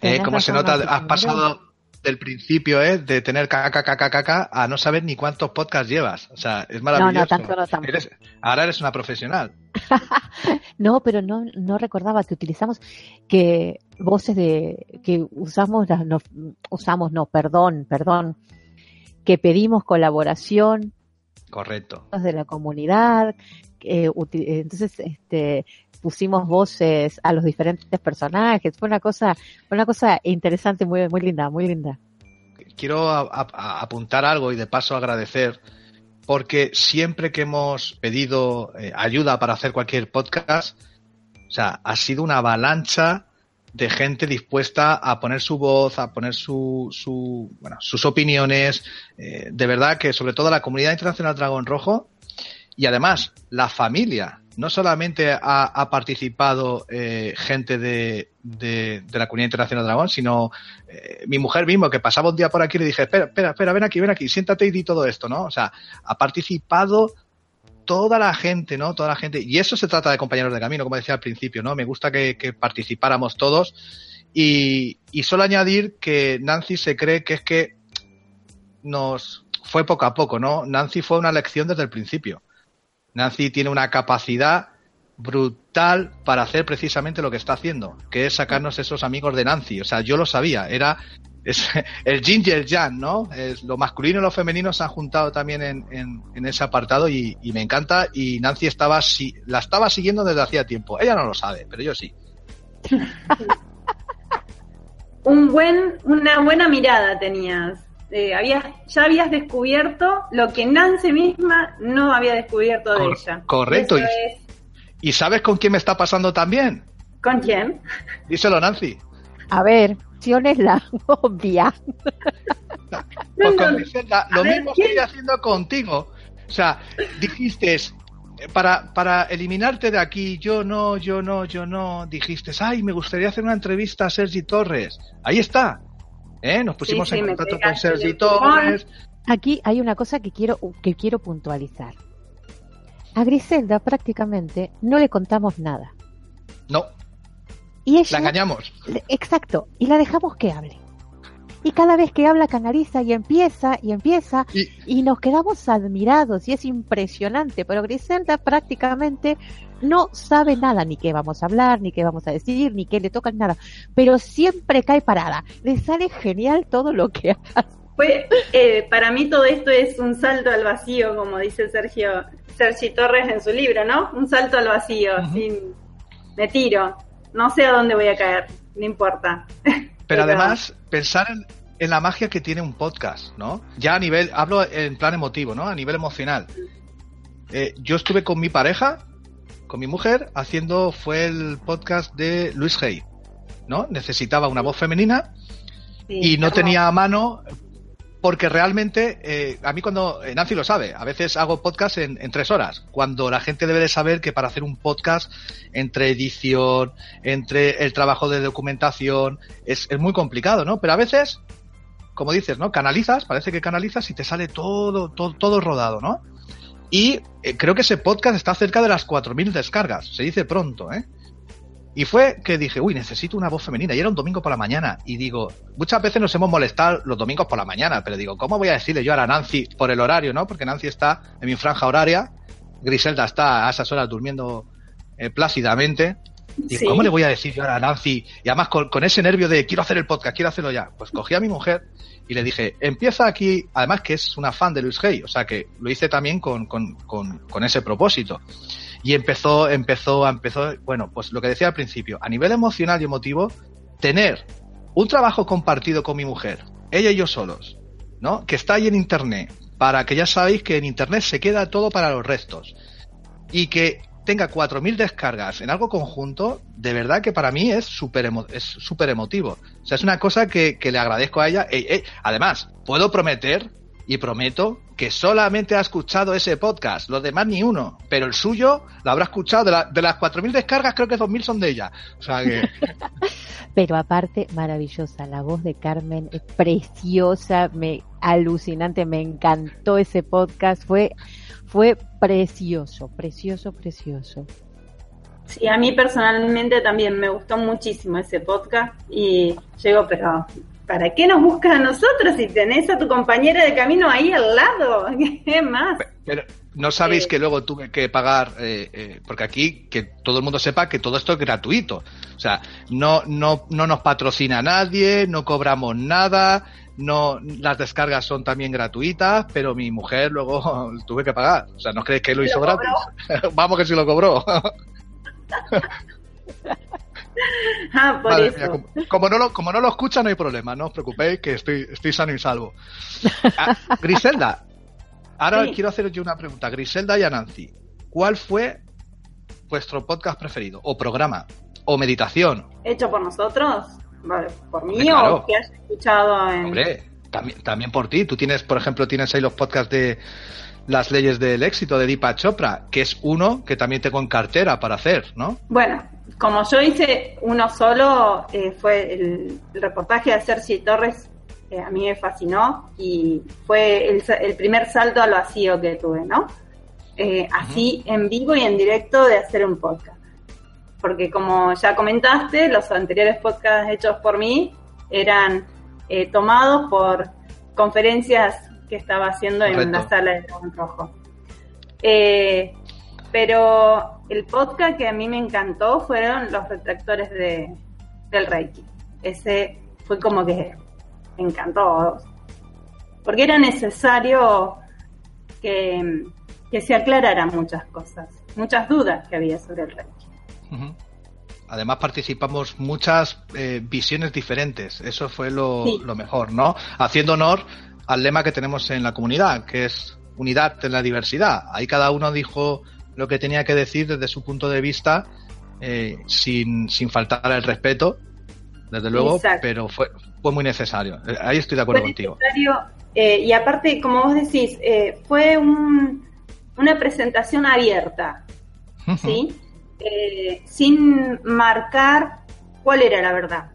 Eh, como se nota, has pasado del principio, ¿eh? De tener KKKKK a no saber ni cuántos podcasts llevas. O sea, es No, maravilloso. no, tanto no, tanto. Eres- ahora eres una profesional. [LAUGHS] No, pero no, no recordaba que utilizamos que voces de que usamos las no, usamos no, perdón, perdón, que pedimos colaboración Correcto. de la comunidad, eh, entonces este pusimos voces a los diferentes personajes, fue una cosa, una cosa interesante, muy muy linda, muy linda. quiero a- apuntar algo y de paso agradecer porque siempre que hemos pedido eh, ayuda para hacer cualquier podcast, o sea, ha sido una avalancha de gente dispuesta a poner su voz, a poner su, su bueno, sus opiniones. eh, de verdad que sobre todo la comunidad internacional Dragón Rojo y además la familia. No solamente ha, participado eh, gente de, de, de la comunidad internacional Dragón, sino eh, mi mujer mismo, que pasaba un día por aquí, le dije, espera, espera, espera, ven aquí, ven aquí, siéntate y di todo esto, ¿no? O sea, ha participado toda la gente, ¿no? Toda la gente. Y eso se trata de compañeros de camino, como decía al principio, ¿no? Me gusta que, que participáramos todos. Y, y solo añadir que Nancy se cree que es que nos fue poco a poco, ¿no? Nancy fue una lección desde el principio. Nancy tiene una capacidad brutal para hacer precisamente lo que está haciendo, que es sacarnos esos amigos de Nancy. O sea, yo lo sabía, era es [LAUGHS] el el yang, ¿no? Es, lo masculino y lo femenino se han juntado también en, en, en ese apartado y, y, me encanta. Y Nancy estaba si, la estaba siguiendo desde hacía tiempo. Ella no lo sabe, pero yo sí. [LAUGHS] Un buen, una buena mirada tenías. Eh, habías, ya habías descubierto lo que Nancy misma no había descubierto de ella. Correcto. Eso Y, es- ¿Y sabes con quién me está pasando también? ¿Con quién? Díselo, Nancy. A ver, opción es la obvia. [LAUGHS] Pues No, con no. Griselda, A lo ver, mismo ¿quién? estoy haciendo contigo. O sea, dijiste, eh, para, para eliminarte de aquí, yo no, yo no, yo no, dijiste, ay, me gustaría hacer una entrevista a Sergi Torres. Ahí está. ¿Eh? Nos pusimos sí, en contacto con Sergi. Torres. Aquí hay una cosa que quiero, que quiero puntualizar. A Griselda prácticamente no le contamos nada. No, Y ella, la engañamos. exacto, y la dejamos que hable. Y cada vez que habla canaliza y empieza y empieza Y, y nos quedamos admirados y es impresionante, pero Griselda prácticamente no sabe nada, ni qué vamos a hablar, ni qué vamos a decir, ni qué le toca, nada, pero siempre cae parada. Le sale genial todo lo que hace. [LAUGHS] Fue, eh, para mí todo esto es un salto al vacío, como dice Sergio Sergi Torres en su libro, ¿no? Un salto al vacío, sin, me tiro, no sé a dónde voy a caer, no importa. pero Pero- además, pensar en, en la magia que tiene un podcast, ¿no? Ya a nivel, hablo en plan emotivo, ¿no? A nivel emocional. Eh, yo estuve con mi pareja, con mi mujer, haciendo, fue el podcast de Luis Hay, ¿no? Necesitaba una voz femenina Sí, y no tenía a mano porque realmente eh, a mí cuando eh, Nancy lo sabe a veces hago podcast en, en tres horas cuando la gente debe de saber que para hacer un podcast entre edición entre el trabajo de documentación es, es muy complicado no pero a veces como dices no canalizas parece que canalizas y te sale todo todo, todo rodado no y eh, creo que ese podcast está cerca de las 4.000 descargas se dice pronto eh y fue que dije, uy, necesito una voz femenina. Y era un domingo por la mañana. Y digo, muchas veces nos hemos molestado los domingos por la mañana, pero digo, ¿cómo voy a decirle yo a la Nancy por el horario, no? Porque Nancy está en mi franja horaria, Griselda está a esas horas durmiendo eh, plácidamente. Y Sí. ¿cómo le voy a decir yo a Nancy? Y además con, con ese nervio de quiero hacer el podcast, quiero hacerlo ya. Pues cogí a mi mujer y le dije, empieza aquí, además que es una fan de Luis Hay, o sea que lo hice también con, con, con, con ese propósito. y empezó, empezó, empezó, bueno, pues lo que decía al principio, a nivel emocional y emotivo, tener un trabajo compartido con mi mujer, ella y yo solos, ¿no? Que está ahí en internet, para que ya sabéis que en internet se queda todo para los restos. Y que tenga 4.000 descargas en algo conjunto, de verdad que para mí es súper es super emotivo. O sea, es una cosa que, le agradezco a ella. además, puedo prometer y prometo que solamente ha escuchado ese podcast, los demás ni uno, pero el suyo lo habrá escuchado. De, de las 4.000 descargas, creo que 2.000 son de ella. O sea que... [LAUGHS] pero aparte, maravillosa, la voz de Carmen es preciosa, me alucinante, me encantó ese podcast, fue, fue precioso, precioso, precioso. Sí, a mí personalmente también me gustó muchísimo ese podcast y llego, pero ¿para qué nos buscas a nosotros si tenés a tu compañera de camino ahí al lado? [LAUGHS] ¿Qué más? Pero no sabéis que luego tuve que pagar, eh, eh, porque aquí que todo el mundo sepa que todo esto es gratuito. O sea, no, no, no nos patrocina nadie, no cobramos nada, no, las descargas son también gratuitas, pero mi mujer luego [LAUGHS] tuve que pagar. O sea, ¿no creéis que lo hizo gratis? [LAUGHS] Vamos que sí lo cobró. [LAUGHS] Ah, por eso. como, no lo, como no lo escucha, no hay problema, no os preocupéis, que estoy, estoy sano y salvo. Ah, Griselda, ahora quiero hacer yo una pregunta. Griselda y a Nancy, ¿cuál fue vuestro podcast preferido? ¿O programa? ¿O meditación? ¿Hecho por nosotros? ¿Por mí o que has escuchado en.? Hombre, también, también por ti. Tú tienes, por ejemplo, tienes ahí los podcasts de las leyes del éxito de Deepak Chopra, que es uno que también tengo en cartera para hacer, ¿no? Bueno, como yo hice uno solo, eh, fue el, reportaje de Cersei Torres, eh, a mí me fascinó y fue el, primer salto al vacío que tuve, ¿no? Eh, así en vivo y en directo de hacer un podcast. Porque como ya comentaste, los anteriores podcasts hechos por mí eran tomados por conferencias que estaba haciendo en la sala de Dragón Rojo. Eh, pero el podcast que a mí me encantó fueron los retractores de, del Reiki. Ese fue como que encantó. Porque era necesario que, que se aclararan muchas cosas, muchas dudas que había sobre el Reiki. Además participamos muchas eh, visiones diferentes, eso fue lo, lo, mejor, ¿no? Haciendo honor al lema que tenemos en la comunidad, que es unidad en la diversidad. Ahí cada uno dijo lo que tenía que decir desde su punto de vista, eh, sin, sin faltar el respeto, desde luego, pero fue, fue muy necesario. Eh, ahí estoy de acuerdo contigo. Eh, y aparte, como vos decís, fue un, una presentación abierta, ¿sí? sin marcar cuál era la verdad,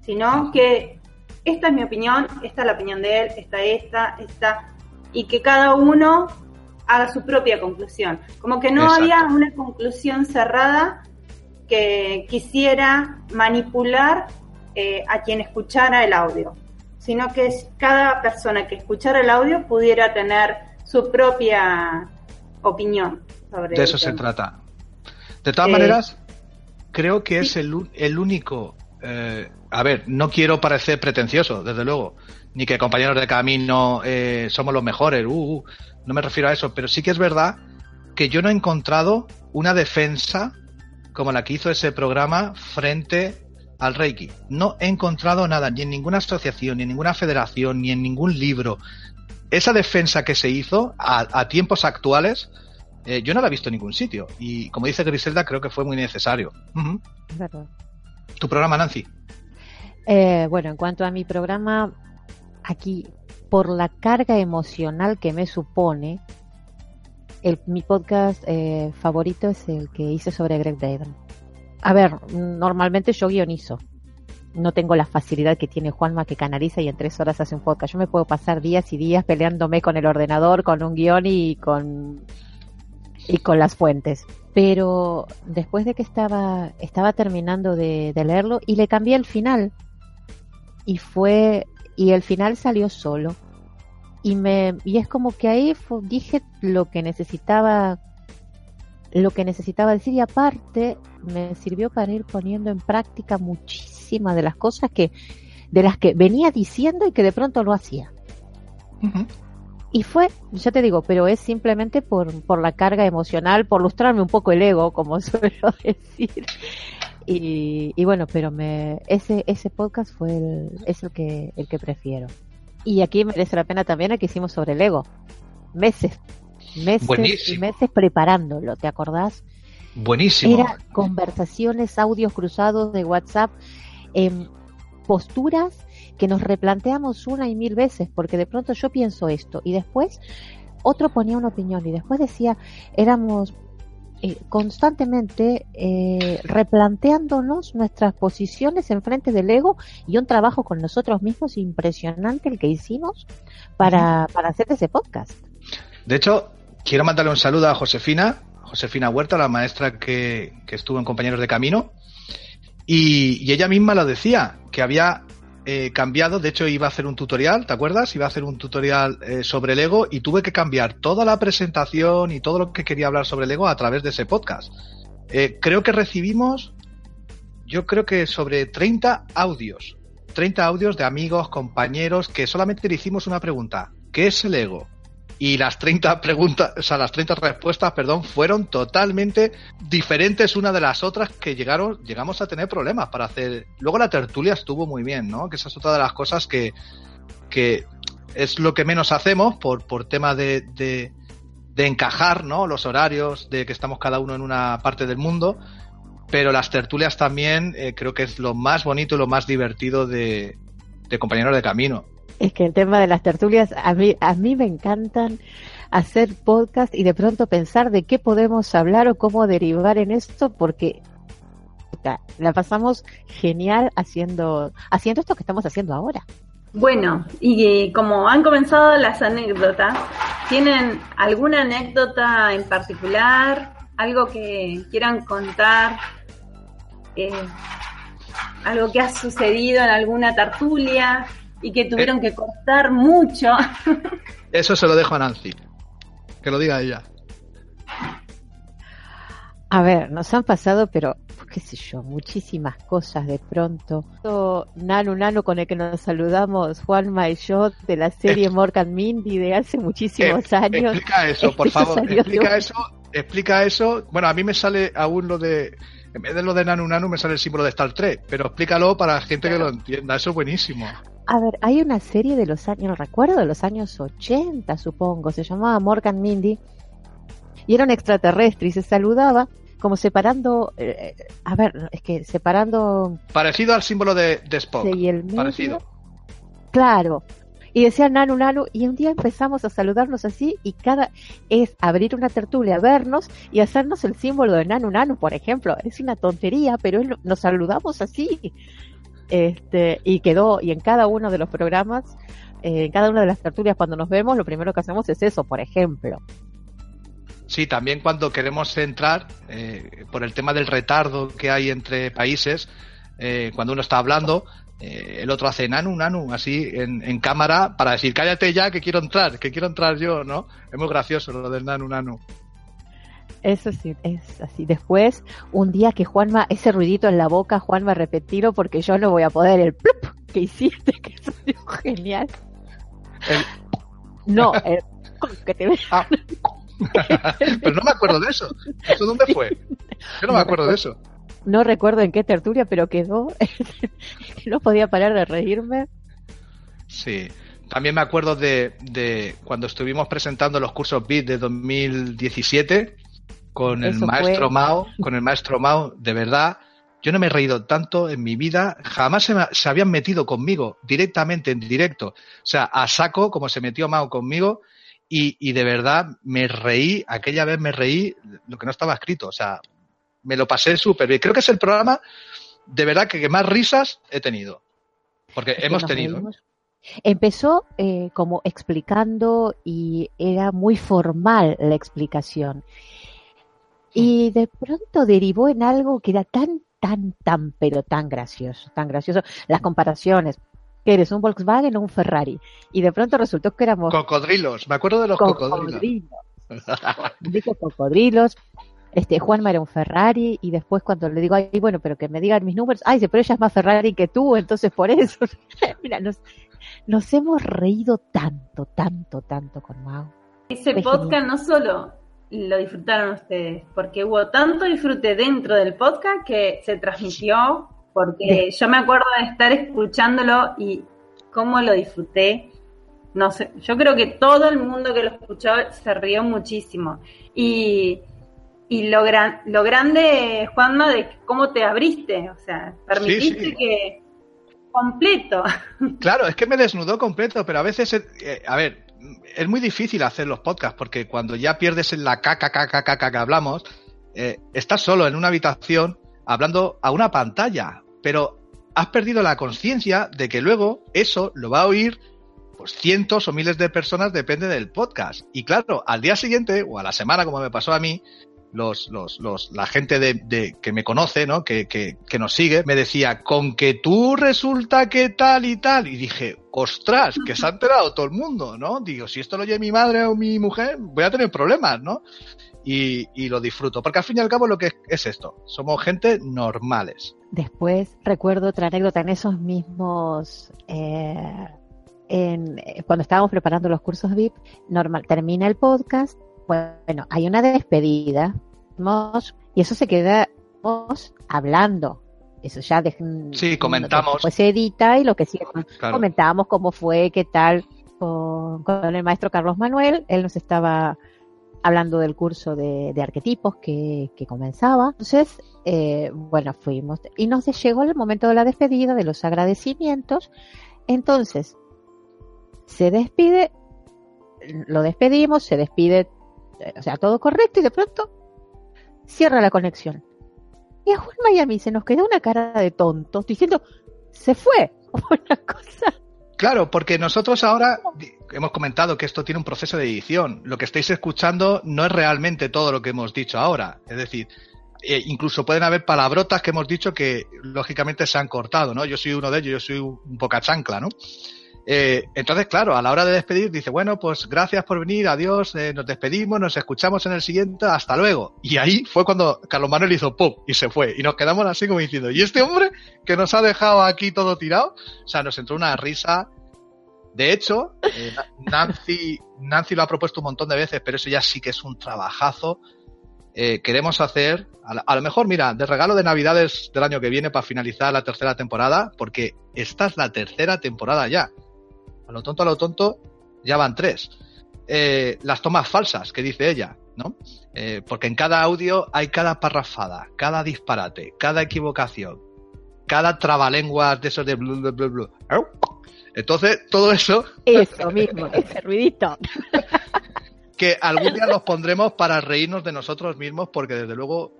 sino que esta es mi opinión, esta es la opinión de él, esta, esta, esta, y que cada uno haga su propia conclusión. Como que no había una conclusión cerrada que quisiera manipular eh, a quien escuchara el audio, sino que cada persona que escuchara el audio pudiera tener su propia opinión sobre De eso se trata. De todas maneras, creo que es el, el único eh, a ver, no quiero parecer pretencioso, desde luego, ni que compañeros de camino eh, somos los mejores, uh, uh, no me refiero a eso, pero sí que es verdad que yo no he encontrado una defensa como la que hizo ese programa frente al Reiki. No he encontrado nada, ni en ninguna asociación, ni en ninguna federación, ni en ningún libro. Esa defensa que se hizo a, tiempos actuales, eh, yo no la he visto en ningún sitio. Y como dice Griselda, creo que fue muy necesario. ¿Tu programa, Nancy? Eh, bueno, en cuanto a mi programa, aquí, por la carga emocional que me supone, el, mi podcast eh, favorito es el que hice sobre Greg David. A ver, normalmente yo guionizo. No tengo la facilidad que tiene Juanma que canaliza y en tres horas hace un podcast. Yo me puedo pasar días y días peleándome con el ordenador, con un guion y con y con las fuentes. Pero después de que estaba, estaba terminando de, leerlo y le cambié el final. Y fue, y el final salió solo. Y me, y es como que ahí dije lo que necesitaba, lo que necesitaba decir y aparte me sirvió para ir poniendo en práctica muchísimas de las cosas que, de las que venía diciendo y que de pronto lo hacía Y fue, ya te digo, pero es simplemente por, por la carga emocional, por lustrarme un poco el ego, como [LAUGHS] suelo decir. Y, y bueno, pero me, ese, ese podcast fue el, es el que, el que prefiero. Y aquí merece la pena también el que hicimos sobre el ego. Meses, meses Buenísimo. y meses preparándolo, ¿te acordás? Buenísimo. Era conversaciones, audios cruzados de WhatsApp, em, posturas que nos replanteamos una y mil veces, porque de pronto yo pienso esto y después otro ponía una opinión y después decía, éramos eh, constantemente eh, replanteándonos nuestras posiciones en frente del ego y un trabajo con nosotros mismos impresionante el que hicimos para, para hacer ese podcast. De hecho, quiero mandarle un saludo a Josefina, Josefina Huerta, la maestra que, estuvo en Compañeros de Camino, y, y ella misma lo decía, que había eh, cambiado, de hecho iba a hacer un tutorial, ¿te acuerdas? Iba a hacer un tutorial eh, sobre el ego y tuve que cambiar toda la presentación y todo lo que quería hablar sobre el ego a través de ese podcast. Eh, creo que recibimos, yo creo que sobre 30 audios, 30 audios de amigos, compañeros, que solamente le hicimos una pregunta, ¿qué es el ego? Y las 30 preguntas, o sea, las 30 respuestas, perdón, fueron totalmente diferentes una de las otras que llegaron, llegamos a tener problemas para hacer. Luego la tertulia estuvo muy bien, ¿no? Que esa es otra de las cosas que, que es lo que menos hacemos por, por tema de, de, de encajar, ¿no? Los horarios, de que estamos cada uno en una parte del mundo. Pero las tertulias también eh, creo que es lo más bonito y lo más divertido de, de compañeros de camino. Es que el tema de las tertulias, a mí, a mí me encantan hacer podcast y de pronto pensar de qué podemos hablar o cómo derivar en esto, porque la pasamos genial haciendo, haciendo esto que estamos haciendo ahora. Bueno, y como han comenzado las anécdotas, ¿tienen alguna anécdota en particular? ¿Algo que quieran contar? Eh, ¿Algo que ha sucedido en alguna tertulia? Y que tuvieron que cortar mucho. [LAUGHS] Eso se lo dejo a Nancy. Que lo diga ella. A ver, nos han pasado, pero qué sé yo, muchísimas cosas de pronto. Nano Nano con el que nos saludamos, Juanma y yo, de la serie Morgan Mindy de hace muchísimos eh, años. Explica eso, por favor. Explica eso, explica eso. Bueno, a mí me sale aún lo de en vez de lo de Nanu Nanu me sale el símbolo de Star Trek, pero explícalo para la gente claro. que lo entienda, eso es buenísimo. A ver, hay una serie de los años, no recuerdo, de los años 80 supongo, se llamaba Morgan Mindy, y era un extraterrestre y se saludaba como separando, eh, a ver, es que separando... Parecido al símbolo de, de Spock. Y el medio, Parecido. Claro, y decía Nanu Nanu y un día empezamos a saludarnos así y cada es abrir una tertulia, vernos y hacernos el símbolo de Nanu Nanu, por ejemplo. Es una tontería, pero nos saludamos así. Este, y quedó, y en cada uno de los programas, eh, en cada una de las tertulias cuando nos vemos, lo primero que hacemos es eso, por ejemplo. Sí, también cuando queremos entrar, eh, por el tema del retardo que hay entre países, eh, cuando uno está hablando, eh, el otro hace nanu, nanu, así en, en, cámara para decir cállate ya que quiero entrar, que quiero entrar yo, ¿no? Es muy gracioso lo del nanu, nanu. Eso sí, es así. Después, un día que Juanma, ese ruidito en la boca, Juanma, repetirlo porque yo no voy a poder, el plup que hiciste, [LAUGHS] que salió genial. El... No, el [LAUGHS] que te ah. [LAUGHS] Pero no me acuerdo de eso. ¿Eso dónde fue? Yo no me acuerdo de eso no recuerdo en qué tertulia, pero quedó. [LAUGHS] no podía parar de reírme. Sí. También me acuerdo de, de cuando estuvimos presentando los cursos BIT de 2017 con el maestro fue... Mao, con el maestro Mao, de verdad, yo no me he reído tanto en mi vida, jamás se, me, se, habían metido conmigo directamente en directo, o sea, a saco como se metió Mao conmigo y, y de verdad me reí, aquella vez me reí lo que no estaba escrito, o sea, me lo pasé súper bien. Creo que es el programa de verdad que, que más risas he tenido. Porque es hemos tenido. Reímos. Empezó eh, como explicando y era muy formal la explicación. Y de pronto derivó en algo que era tan, tan, tan, pero tan gracioso, tan gracioso. Las comparaciones. que eres un Volkswagen o un Ferrari? Y de pronto resultó que éramos... Cocodrilos, me acuerdo de los cocodrilos. cocodrilos. [LAUGHS] Dijo cocodrilos, este Juanma era un Ferrari y después cuando le digo, ay, bueno, pero que me digan mis números, ay, pero ella es más Ferrari que tú, entonces por eso, [LAUGHS] mira, nos, Nos hemos reído tanto, tanto, tanto con Mau. Ese Fue podcast genial. no solo lo disfrutaron ustedes, porque hubo tanto disfrute dentro del podcast que se transmitió, porque yo me acuerdo de estar escuchándolo y cómo lo disfruté. No sé, yo creo que todo el mundo que lo escuchó se rió muchísimo. Y, y lo, gran, lo grande, Juanma, de cómo te abriste, o sea, permitiste sí. que completo. [LAUGHS] Claro, es que me desnudó completo, pero a veces, eh, a ver, es muy difícil hacer los podcasts porque cuando ya pierdes en la caca, caca, caca que hablamos, eh, estás solo en una habitación hablando a una pantalla, pero has perdido la conciencia de que luego eso lo va a oír pues cientos o miles de personas, depende del podcast. Y claro, al día siguiente o a la semana, como me pasó a mí, los, los, los, la gente de, que me conoce, ¿no? Que, que, que, nos sigue, me decía, con que tú resulta que tal y tal. Y dije, ostras, que se ha enterado todo el mundo, ¿no? Digo, si esto lo oye mi madre o mi mujer, voy a tener problemas, ¿no? Y, y lo disfruto, porque al fin y al cabo lo que es, es esto, somos gente normales. Después recuerdo otra anécdota en esos mismos... Eh, en, cuando estábamos preparando los cursos VIP, normal, termina el podcast, bueno, hay una despedida y eso se queda hablando. Eso ya de, sí, comentamos. Pues se edita y lo que sigue. Claro. Comentábamos cómo fue, qué tal con, con, el maestro Carlos Manuel. Él nos estaba hablando del curso de, de arquetipos que, que, comenzaba. Entonces, eh, bueno, fuimos y nos llegó el momento de la despedida, de los agradecimientos. Entonces, se despide, lo despedimos, se despide o sea, todo correcto y de pronto cierra la conexión. Y a Juan Miami se nos quedó una cara de tontos diciendo, se fue. [LAUGHS] Una cosa. Claro, porque nosotros ahora hemos comentado que esto tiene un proceso de edición. Lo que estáis escuchando no es realmente todo lo que hemos dicho ahora. Es decir, eh, incluso pueden haber palabrotas que hemos dicho que lógicamente se han cortado, ¿no? Yo soy uno de ellos, yo soy un poca chancla, ¿no? Eh, entonces, claro, a la hora de despedir, dice, bueno, pues gracias por venir, adiós, eh, nos despedimos, nos escuchamos en el siguiente, hasta luego. Y ahí fue cuando Carlos Manuel hizo pop y se fue. Y nos quedamos así como diciendo, ¿y este hombre que nos ha dejado aquí todo tirado? O sea, nos entró una risa. De hecho, eh, Nancy, Nancy lo ha propuesto un montón de veces, pero eso ya sí que es un trabajazo. queremos hacer, a, lo mejor, mira, de regalo de Navidades del año que viene para finalizar la tercera temporada, porque esta es la tercera temporada ya lo tonto, a lo tonto, ya van tres. Eh, las tomas falsas, que dice ella, ¿no? Eh, porque en cada audio hay cada parrafada, cada disparate, cada equivocación, cada trabalenguas de esos de blu, blu, blu, blu. Entonces, todo eso. Eso mismo, ese ruidito. [LAUGHS] que algún día los pondremos para reírnos de nosotros mismos, porque desde luego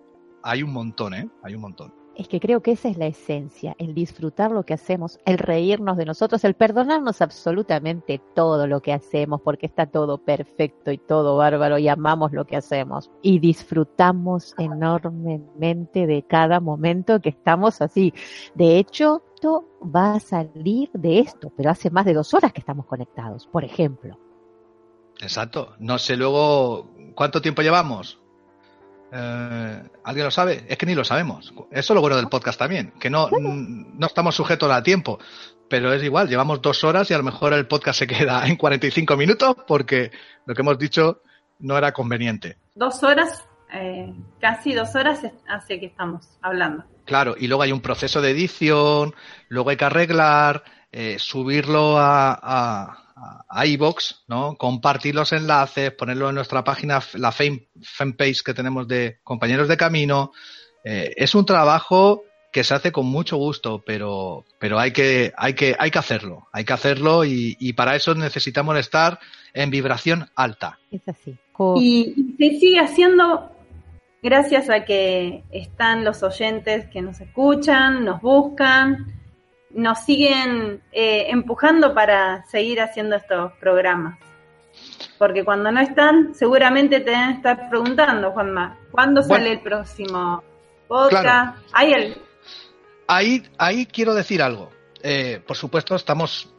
hay un montón, ¿eh? Hay un montón es que creo que esa es la esencia, el disfrutar lo que hacemos, el reírnos de nosotros, el perdonarnos absolutamente todo lo que hacemos, porque está todo perfecto y todo bárbaro y amamos lo que hacemos y disfrutamos enormemente de cada momento que estamos así. De hecho, esto va a salir de esto, pero hace más de dos horas que estamos conectados, por ejemplo. Exacto. No sé luego cuánto tiempo llevamos. Eh, ¿Alguien lo sabe? Es que ni lo sabemos. Eso es lo bueno del podcast también, que no, no estamos sujetos a tiempo. Pero es igual, llevamos dos horas y a lo mejor el podcast se queda en 45 minutos porque lo que hemos dicho no era conveniente. Dos horas, eh, casi dos horas hace que estamos hablando. Claro, y luego hay un proceso de edición, luego hay que arreglar, eh, subirlo a, a a iBox, ¿no? Compartir los enlaces, ponerlo en nuestra página, la fan, fanpage que tenemos de compañeros de camino. Eh, es un trabajo que se hace con mucho gusto, pero, pero hay que, hay que, hay que hacerlo, hay que hacerlo y, y para eso necesitamos estar en vibración alta. Es así. Y se sigue haciendo gracias a que están los oyentes que nos escuchan, nos buscan, nos siguen eh, empujando para seguir haciendo estos programas. Porque cuando no están, seguramente te deben estar preguntando, Juanma, ¿cuándo bueno, sale el próximo podcast? Claro. ¿Hay el... ahí, ahí quiero decir algo. Eh, por supuesto, estamos,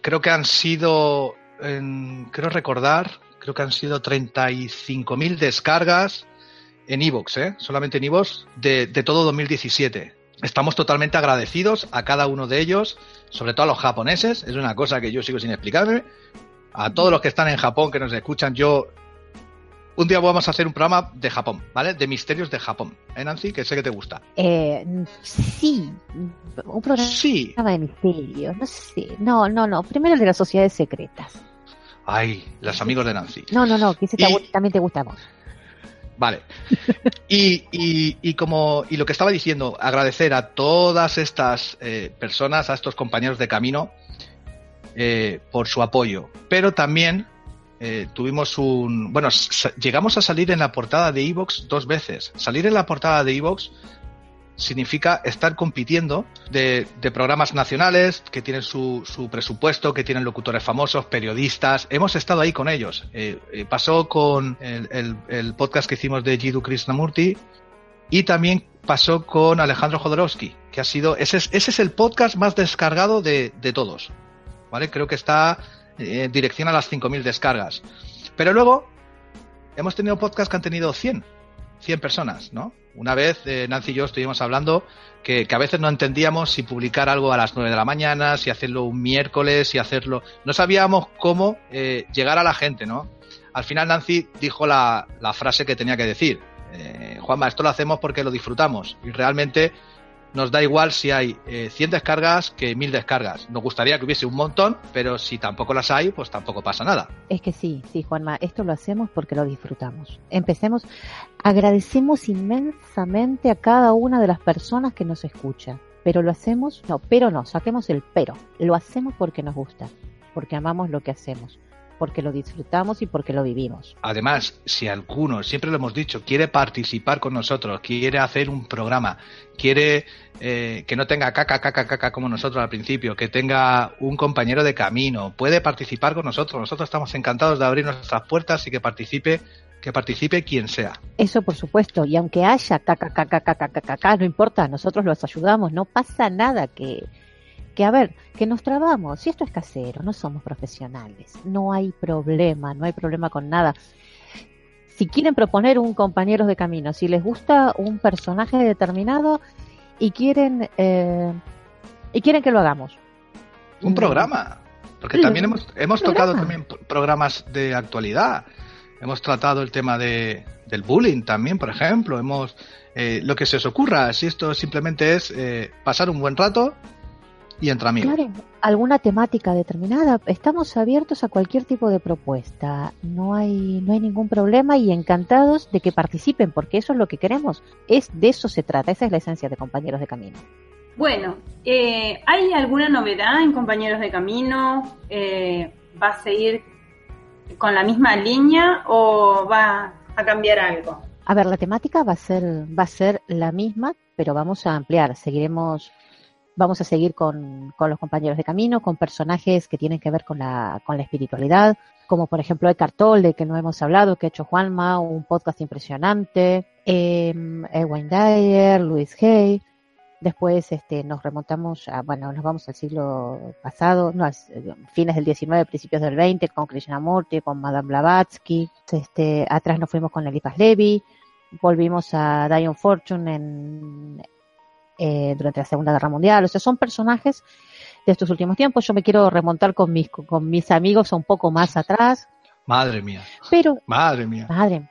creo que han sido, en, creo recordar, creo que han sido 35.000 descargas en Evox, ¿eh? solamente en Evox, de, de todo 2017 estamos totalmente agradecidos a cada uno de ellos, sobre todo a los japoneses, es una cosa que yo sigo sin explicarme. A todos los que están en Japón, que nos escuchan, yo un día vamos a hacer un programa de Japón, ¿vale? De misterios de Japón. ¿Eh, Nancy? Que sé que te gusta. Eh, sí, un programa Sí. de misterios, no sé. No, no, no. Primero el de las sociedades secretas. Ay, los amigos de Nancy. No, no, no, que ese Y- también te gusta. Vale. Y, y, y como y lo que estaba diciendo, agradecer a todas estas eh, personas, a estos compañeros de camino, eh, por su apoyo. Pero también eh, tuvimos un. Bueno, llegamos a salir en la portada de Evox dos veces. Salir en la portada de Evox significa estar compitiendo de, programas nacionales que tienen su, su presupuesto, que tienen locutores famosos, periodistas. Hemos estado ahí con ellos. Eh, eh, pasó con el, podcast que hicimos de Jiddu Krishnamurti y también pasó con Alejandro Jodorowsky, que ha sido, ese es, ese es el podcast más descargado de, de todos. ¿Vale? Creo que está eh, en dirección a las 5.000 descargas. Pero luego hemos tenido podcasts que han tenido 100, 100 personas, ¿no? Una vez eh, Nancy y yo estuvimos hablando que, a veces no entendíamos si publicar algo a las 9 de la mañana, si hacerlo un miércoles, si hacerlo... No sabíamos cómo eh, llegar a la gente, ¿no? Al final Nancy dijo la, la frase que tenía que decir. Eh, Juanma, esto lo hacemos porque lo disfrutamos y realmente nos da igual si hay eh, 100 descargas que 1000 descargas. Nos gustaría que hubiese un montón, pero si tampoco las hay, pues tampoco pasa nada. Es que sí, sí, Juanma, esto lo hacemos porque lo disfrutamos. Empecemos, agradecemos inmensamente a cada una de las personas que nos escucha, pero lo hacemos, no, pero no, saquemos el pero, lo hacemos porque nos gusta, porque amamos lo que hacemos, porque lo disfrutamos y porque lo vivimos. Además, si alguno, siempre lo hemos dicho, quiere participar con nosotros, quiere hacer un programa, quiere eh, que no tenga caca, caca, caca como nosotros al principio, que tenga un compañero de camino, puede participar con nosotros. Nosotros estamos encantados de abrir nuestras puertas y que participe, que participe quien sea. Eso por supuesto, y aunque haya caca, caca, caca, caca, caca, no importa, nosotros los ayudamos, no pasa nada que, que a ver, que nos trabamos, si esto es casero, no somos profesionales, no hay problema, no hay problema con nada. Si quieren proponer un compañeros de camino, si les gusta un personaje determinado y quieren eh, y quieren que lo hagamos. Un programa. Porque también hemos, hemos tocado también programas de actualidad. Hemos tratado el tema de, del bullying también, por ejemplo. Hemos eh, lo que se os ocurra. Si esto simplemente es eh, pasar un buen rato y entre amigos. Claro, alguna temática determinada. Estamos abiertos a cualquier tipo de propuesta. No hay, no hay ningún problema y encantados de que participen, porque eso es lo que queremos. Es de eso se trata. Esa es la esencia de compañeros de camino. Bueno, eh, ¿hay alguna novedad en Compañeros de Camino? Eh, ¿Va a seguir con la misma línea o va a cambiar algo? A ver, la temática va a ser, va a ser la misma, pero vamos a ampliar. Seguiremos, vamos a seguir con, con los compañeros de camino, con personajes que tienen que ver con la, con la espiritualidad, como por ejemplo Eckhart Tolle, de que no hemos hablado, que ha hecho Juanma, un podcast impresionante, eh, Dyer, Louis Hay. Después este, nos remontamos, a, bueno, nos vamos al siglo pasado, no, a fines del 19, principios del 20, con Krishnamurti, con Madame Blavatsky. Este, atrás nos fuimos con Elipas Levy, volvimos a Dion Fortune en, eh, durante la Segunda Guerra Mundial. O sea, son personajes de estos últimos tiempos. Yo me quiero remontar con mis, con mis amigos un poco más atrás, Madre mía, pero madre mía. Madre,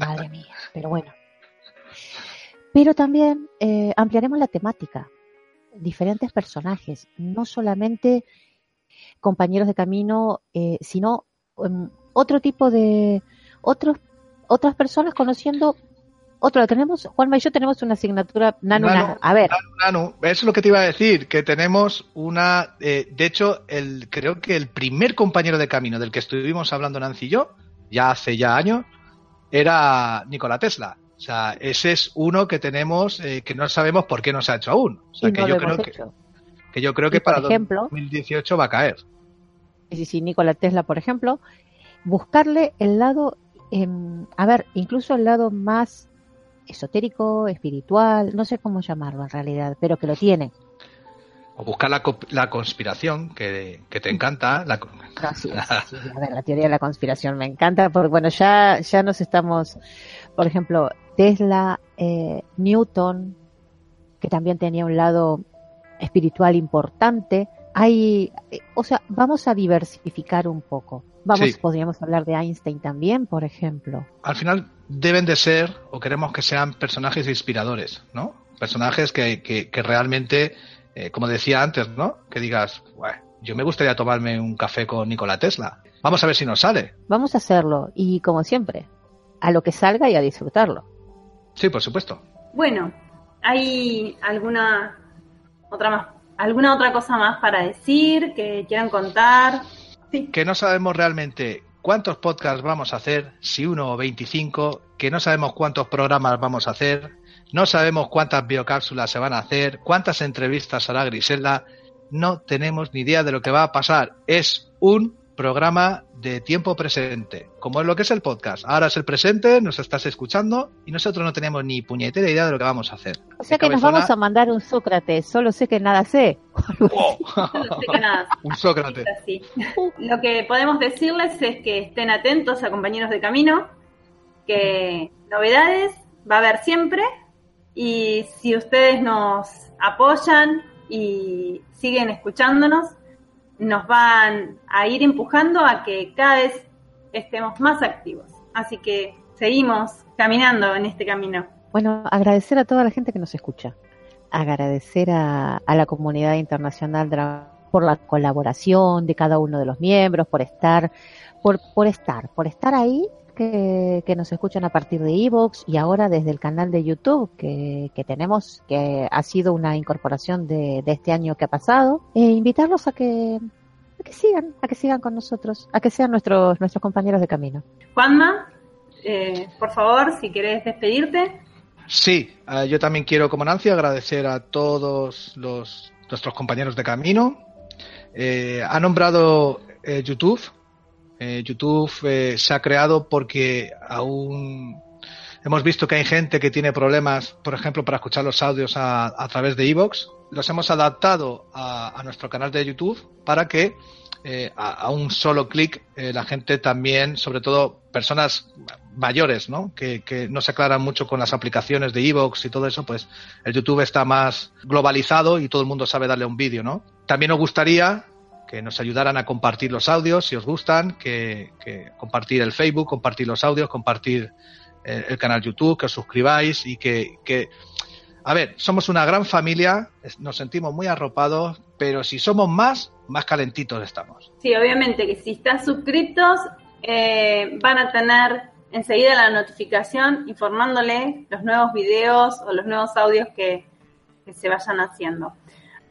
madre mía, pero bueno. Pero también eh, ampliaremos la temática, diferentes personajes, no solamente compañeros de camino, eh, sino um, otro tipo de otros otras personas conociendo otro. Tenemos Juanma y yo tenemos una asignatura nano, Nano, nano. a ver, Nanu, eso es lo que te iba a decir, que tenemos una, eh, de hecho, el, creo que el primer compañero de camino del que estuvimos hablando Nancy y yo, ya hace ya años, era Nikola Tesla. O sea, ese es uno que tenemos eh, que no sabemos por qué no se ha hecho aún. O sea, y que, no yo lo creo que, que yo creo que Y, por para ejemplo, 2018 va a caer. sí, sí, Nikola Tesla, por ejemplo, buscarle el lado, em, a ver, incluso el lado más esotérico, espiritual, no sé cómo llamarlo en realidad, pero que lo tiene. O buscar la, la conspiración que, que te encanta. La, co- No, sí, sí, [LAUGHS] sí, a ver, la teoría de la conspiración me encanta, porque bueno, ya, ya nos estamos, por ejemplo, Tesla, eh, Newton, que también tenía un lado espiritual importante. Hay, eh, o sea, vamos a diversificar un poco. Vamos, podríamos hablar de Einstein también, por ejemplo. Al final deben de ser, o queremos que sean personajes inspiradores, ¿no? Personajes que, que, que realmente, eh, como decía antes, ¿no? Que digas, "Buah, yo me gustaría tomarme un café con Nikola Tesla. Vamos a ver si nos sale. Vamos a hacerlo y como siempre, a lo que salga y a disfrutarlo. Sí, por supuesto. Bueno, ¿hay alguna otra más, alguna otra cosa más para decir que quieran contar? Sí. Que no sabemos realmente cuántos podcasts vamos a hacer, si uno o 25, que no sabemos cuántos programas vamos a hacer, no sabemos cuántas biocápsulas se van a hacer, cuántas entrevistas hará Griselda, no tenemos ni idea de lo que va a pasar. Es un programa de tiempo presente, como es lo que es el podcast. Ahora es el presente, nos estás escuchando y nosotros no tenemos ni puñetera idea de lo que vamos a hacer. O sea ¿Qué que nos vamos a mandar un Sócrates, solo sé que nada sé. [LAUGHS] Nada. [LAUGHS] un Sócrates. Lo que podemos decirles es que estén atentos a compañeros de camino, que novedades va a haber siempre y si ustedes nos apoyan y siguen escuchándonos, nos van a ir empujando a que cada vez estemos más activos. Así que seguimos caminando en este camino. Bueno, agradecer a toda la gente que nos escucha. Agradecer a, la comunidad internacional por la colaboración de cada uno de los miembros, por estar, por, por estar, por estar ahí, que, que nos escuchan a partir de Evox y ahora desde el canal de YouTube que, que tenemos, que ha sido una incorporación de, de este año que ha pasado. E invitarlos a que, a que sigan, a que sigan con nosotros, a que sean nuestros, nuestros compañeros de camino. Juanma, eh, por favor, si querés despedirte. Sí, eh, yo también quiero, como Nancy, agradecer a todos los, nuestros compañeros de camino. Eh, ha nombrado eh, YouTube. Eh, YouTube eh, se ha creado porque aún hemos visto que hay gente que tiene problemas, por ejemplo, para escuchar los audios a, través de Evox. Los hemos adaptado a, nuestro canal de YouTube para que eh, a, a un solo clic eh, la gente también, sobre todo personas mayores, ¿no? Que, que no se aclaran mucho con las aplicaciones de Evox y todo eso, pues el YouTube está más globalizado y todo el mundo sabe darle un vídeo, ¿no? También nos gustaría que nos ayudaran a compartir los audios si os gustan, que, que compartir el Facebook, compartir los audios, compartir eh, el canal YouTube, que os suscribáis y que, que, a ver, somos una gran familia, nos sentimos muy arropados, pero si somos más, más calentitos estamos. Sí, obviamente que si están suscritos eh, van a tener enseguida la notificación informándole los nuevos videos o los nuevos audios que se vayan haciendo.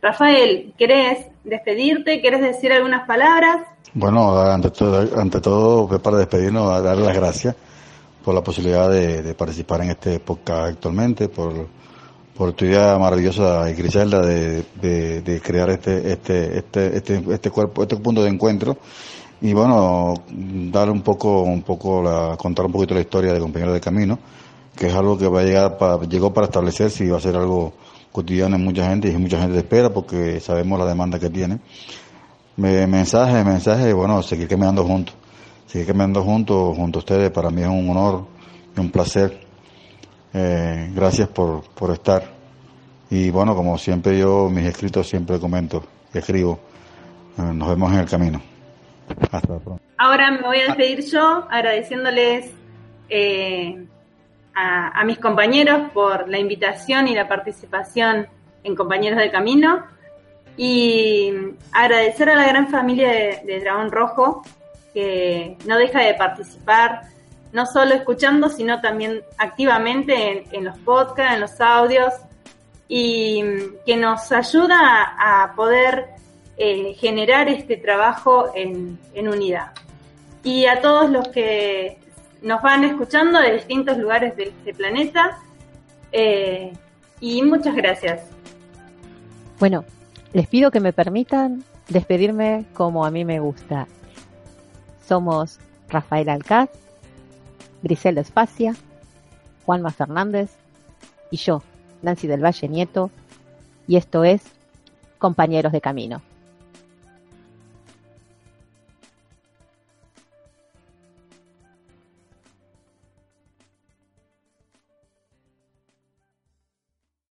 Rafael, ¿querés despedirte? ¿Querés decir algunas palabras? Bueno, ante todo, ante todo para despedirnos, dar las gracias por la posibilidad de, participar en este podcast actualmente, por, por tu idea maravillosa, Griselda, de, de, crear este, este, este, este, este cuerpo, este punto de encuentro. Y bueno, dar un poco, un poco la, contar un poquito la historia de compañeros de camino, que es algo que va a llegar para, llegó para establecerse y va a ser algo cotidiano en mucha gente y mucha gente espera porque sabemos la demanda que tiene. Me- mensaje, mensaje, bueno, seguir caminando juntos. Seguir caminando juntos, junto a ustedes, para mí es un honor y un placer. Eh, gracias por, por estar. Y bueno, como siempre yo, mis escritos siempre comento, escribo. Eh, nos vemos en el camino. Hasta pronto. Ahora me voy a despedir yo agradeciéndoles eh, a, mis compañeros por la invitación y la participación en Compañeros de Camino y agradecer a la gran familia de, Dragón Rojo que no deja de participar, no solo escuchando, sino también activamente en, los podcasts, en los audios y que nos ayuda a, poder eh, generar este trabajo en unidad. Y a todos los que nos van escuchando de distintos lugares de este planeta, eh, y muchas gracias. Bueno, les pido que me permitan despedirme como a mí me gusta. Somos Rafael Alcaz, Griselda Espacia, Juanma Fernández y yo, Nancy del Valle Nieto, y esto es Compañeros de Camino.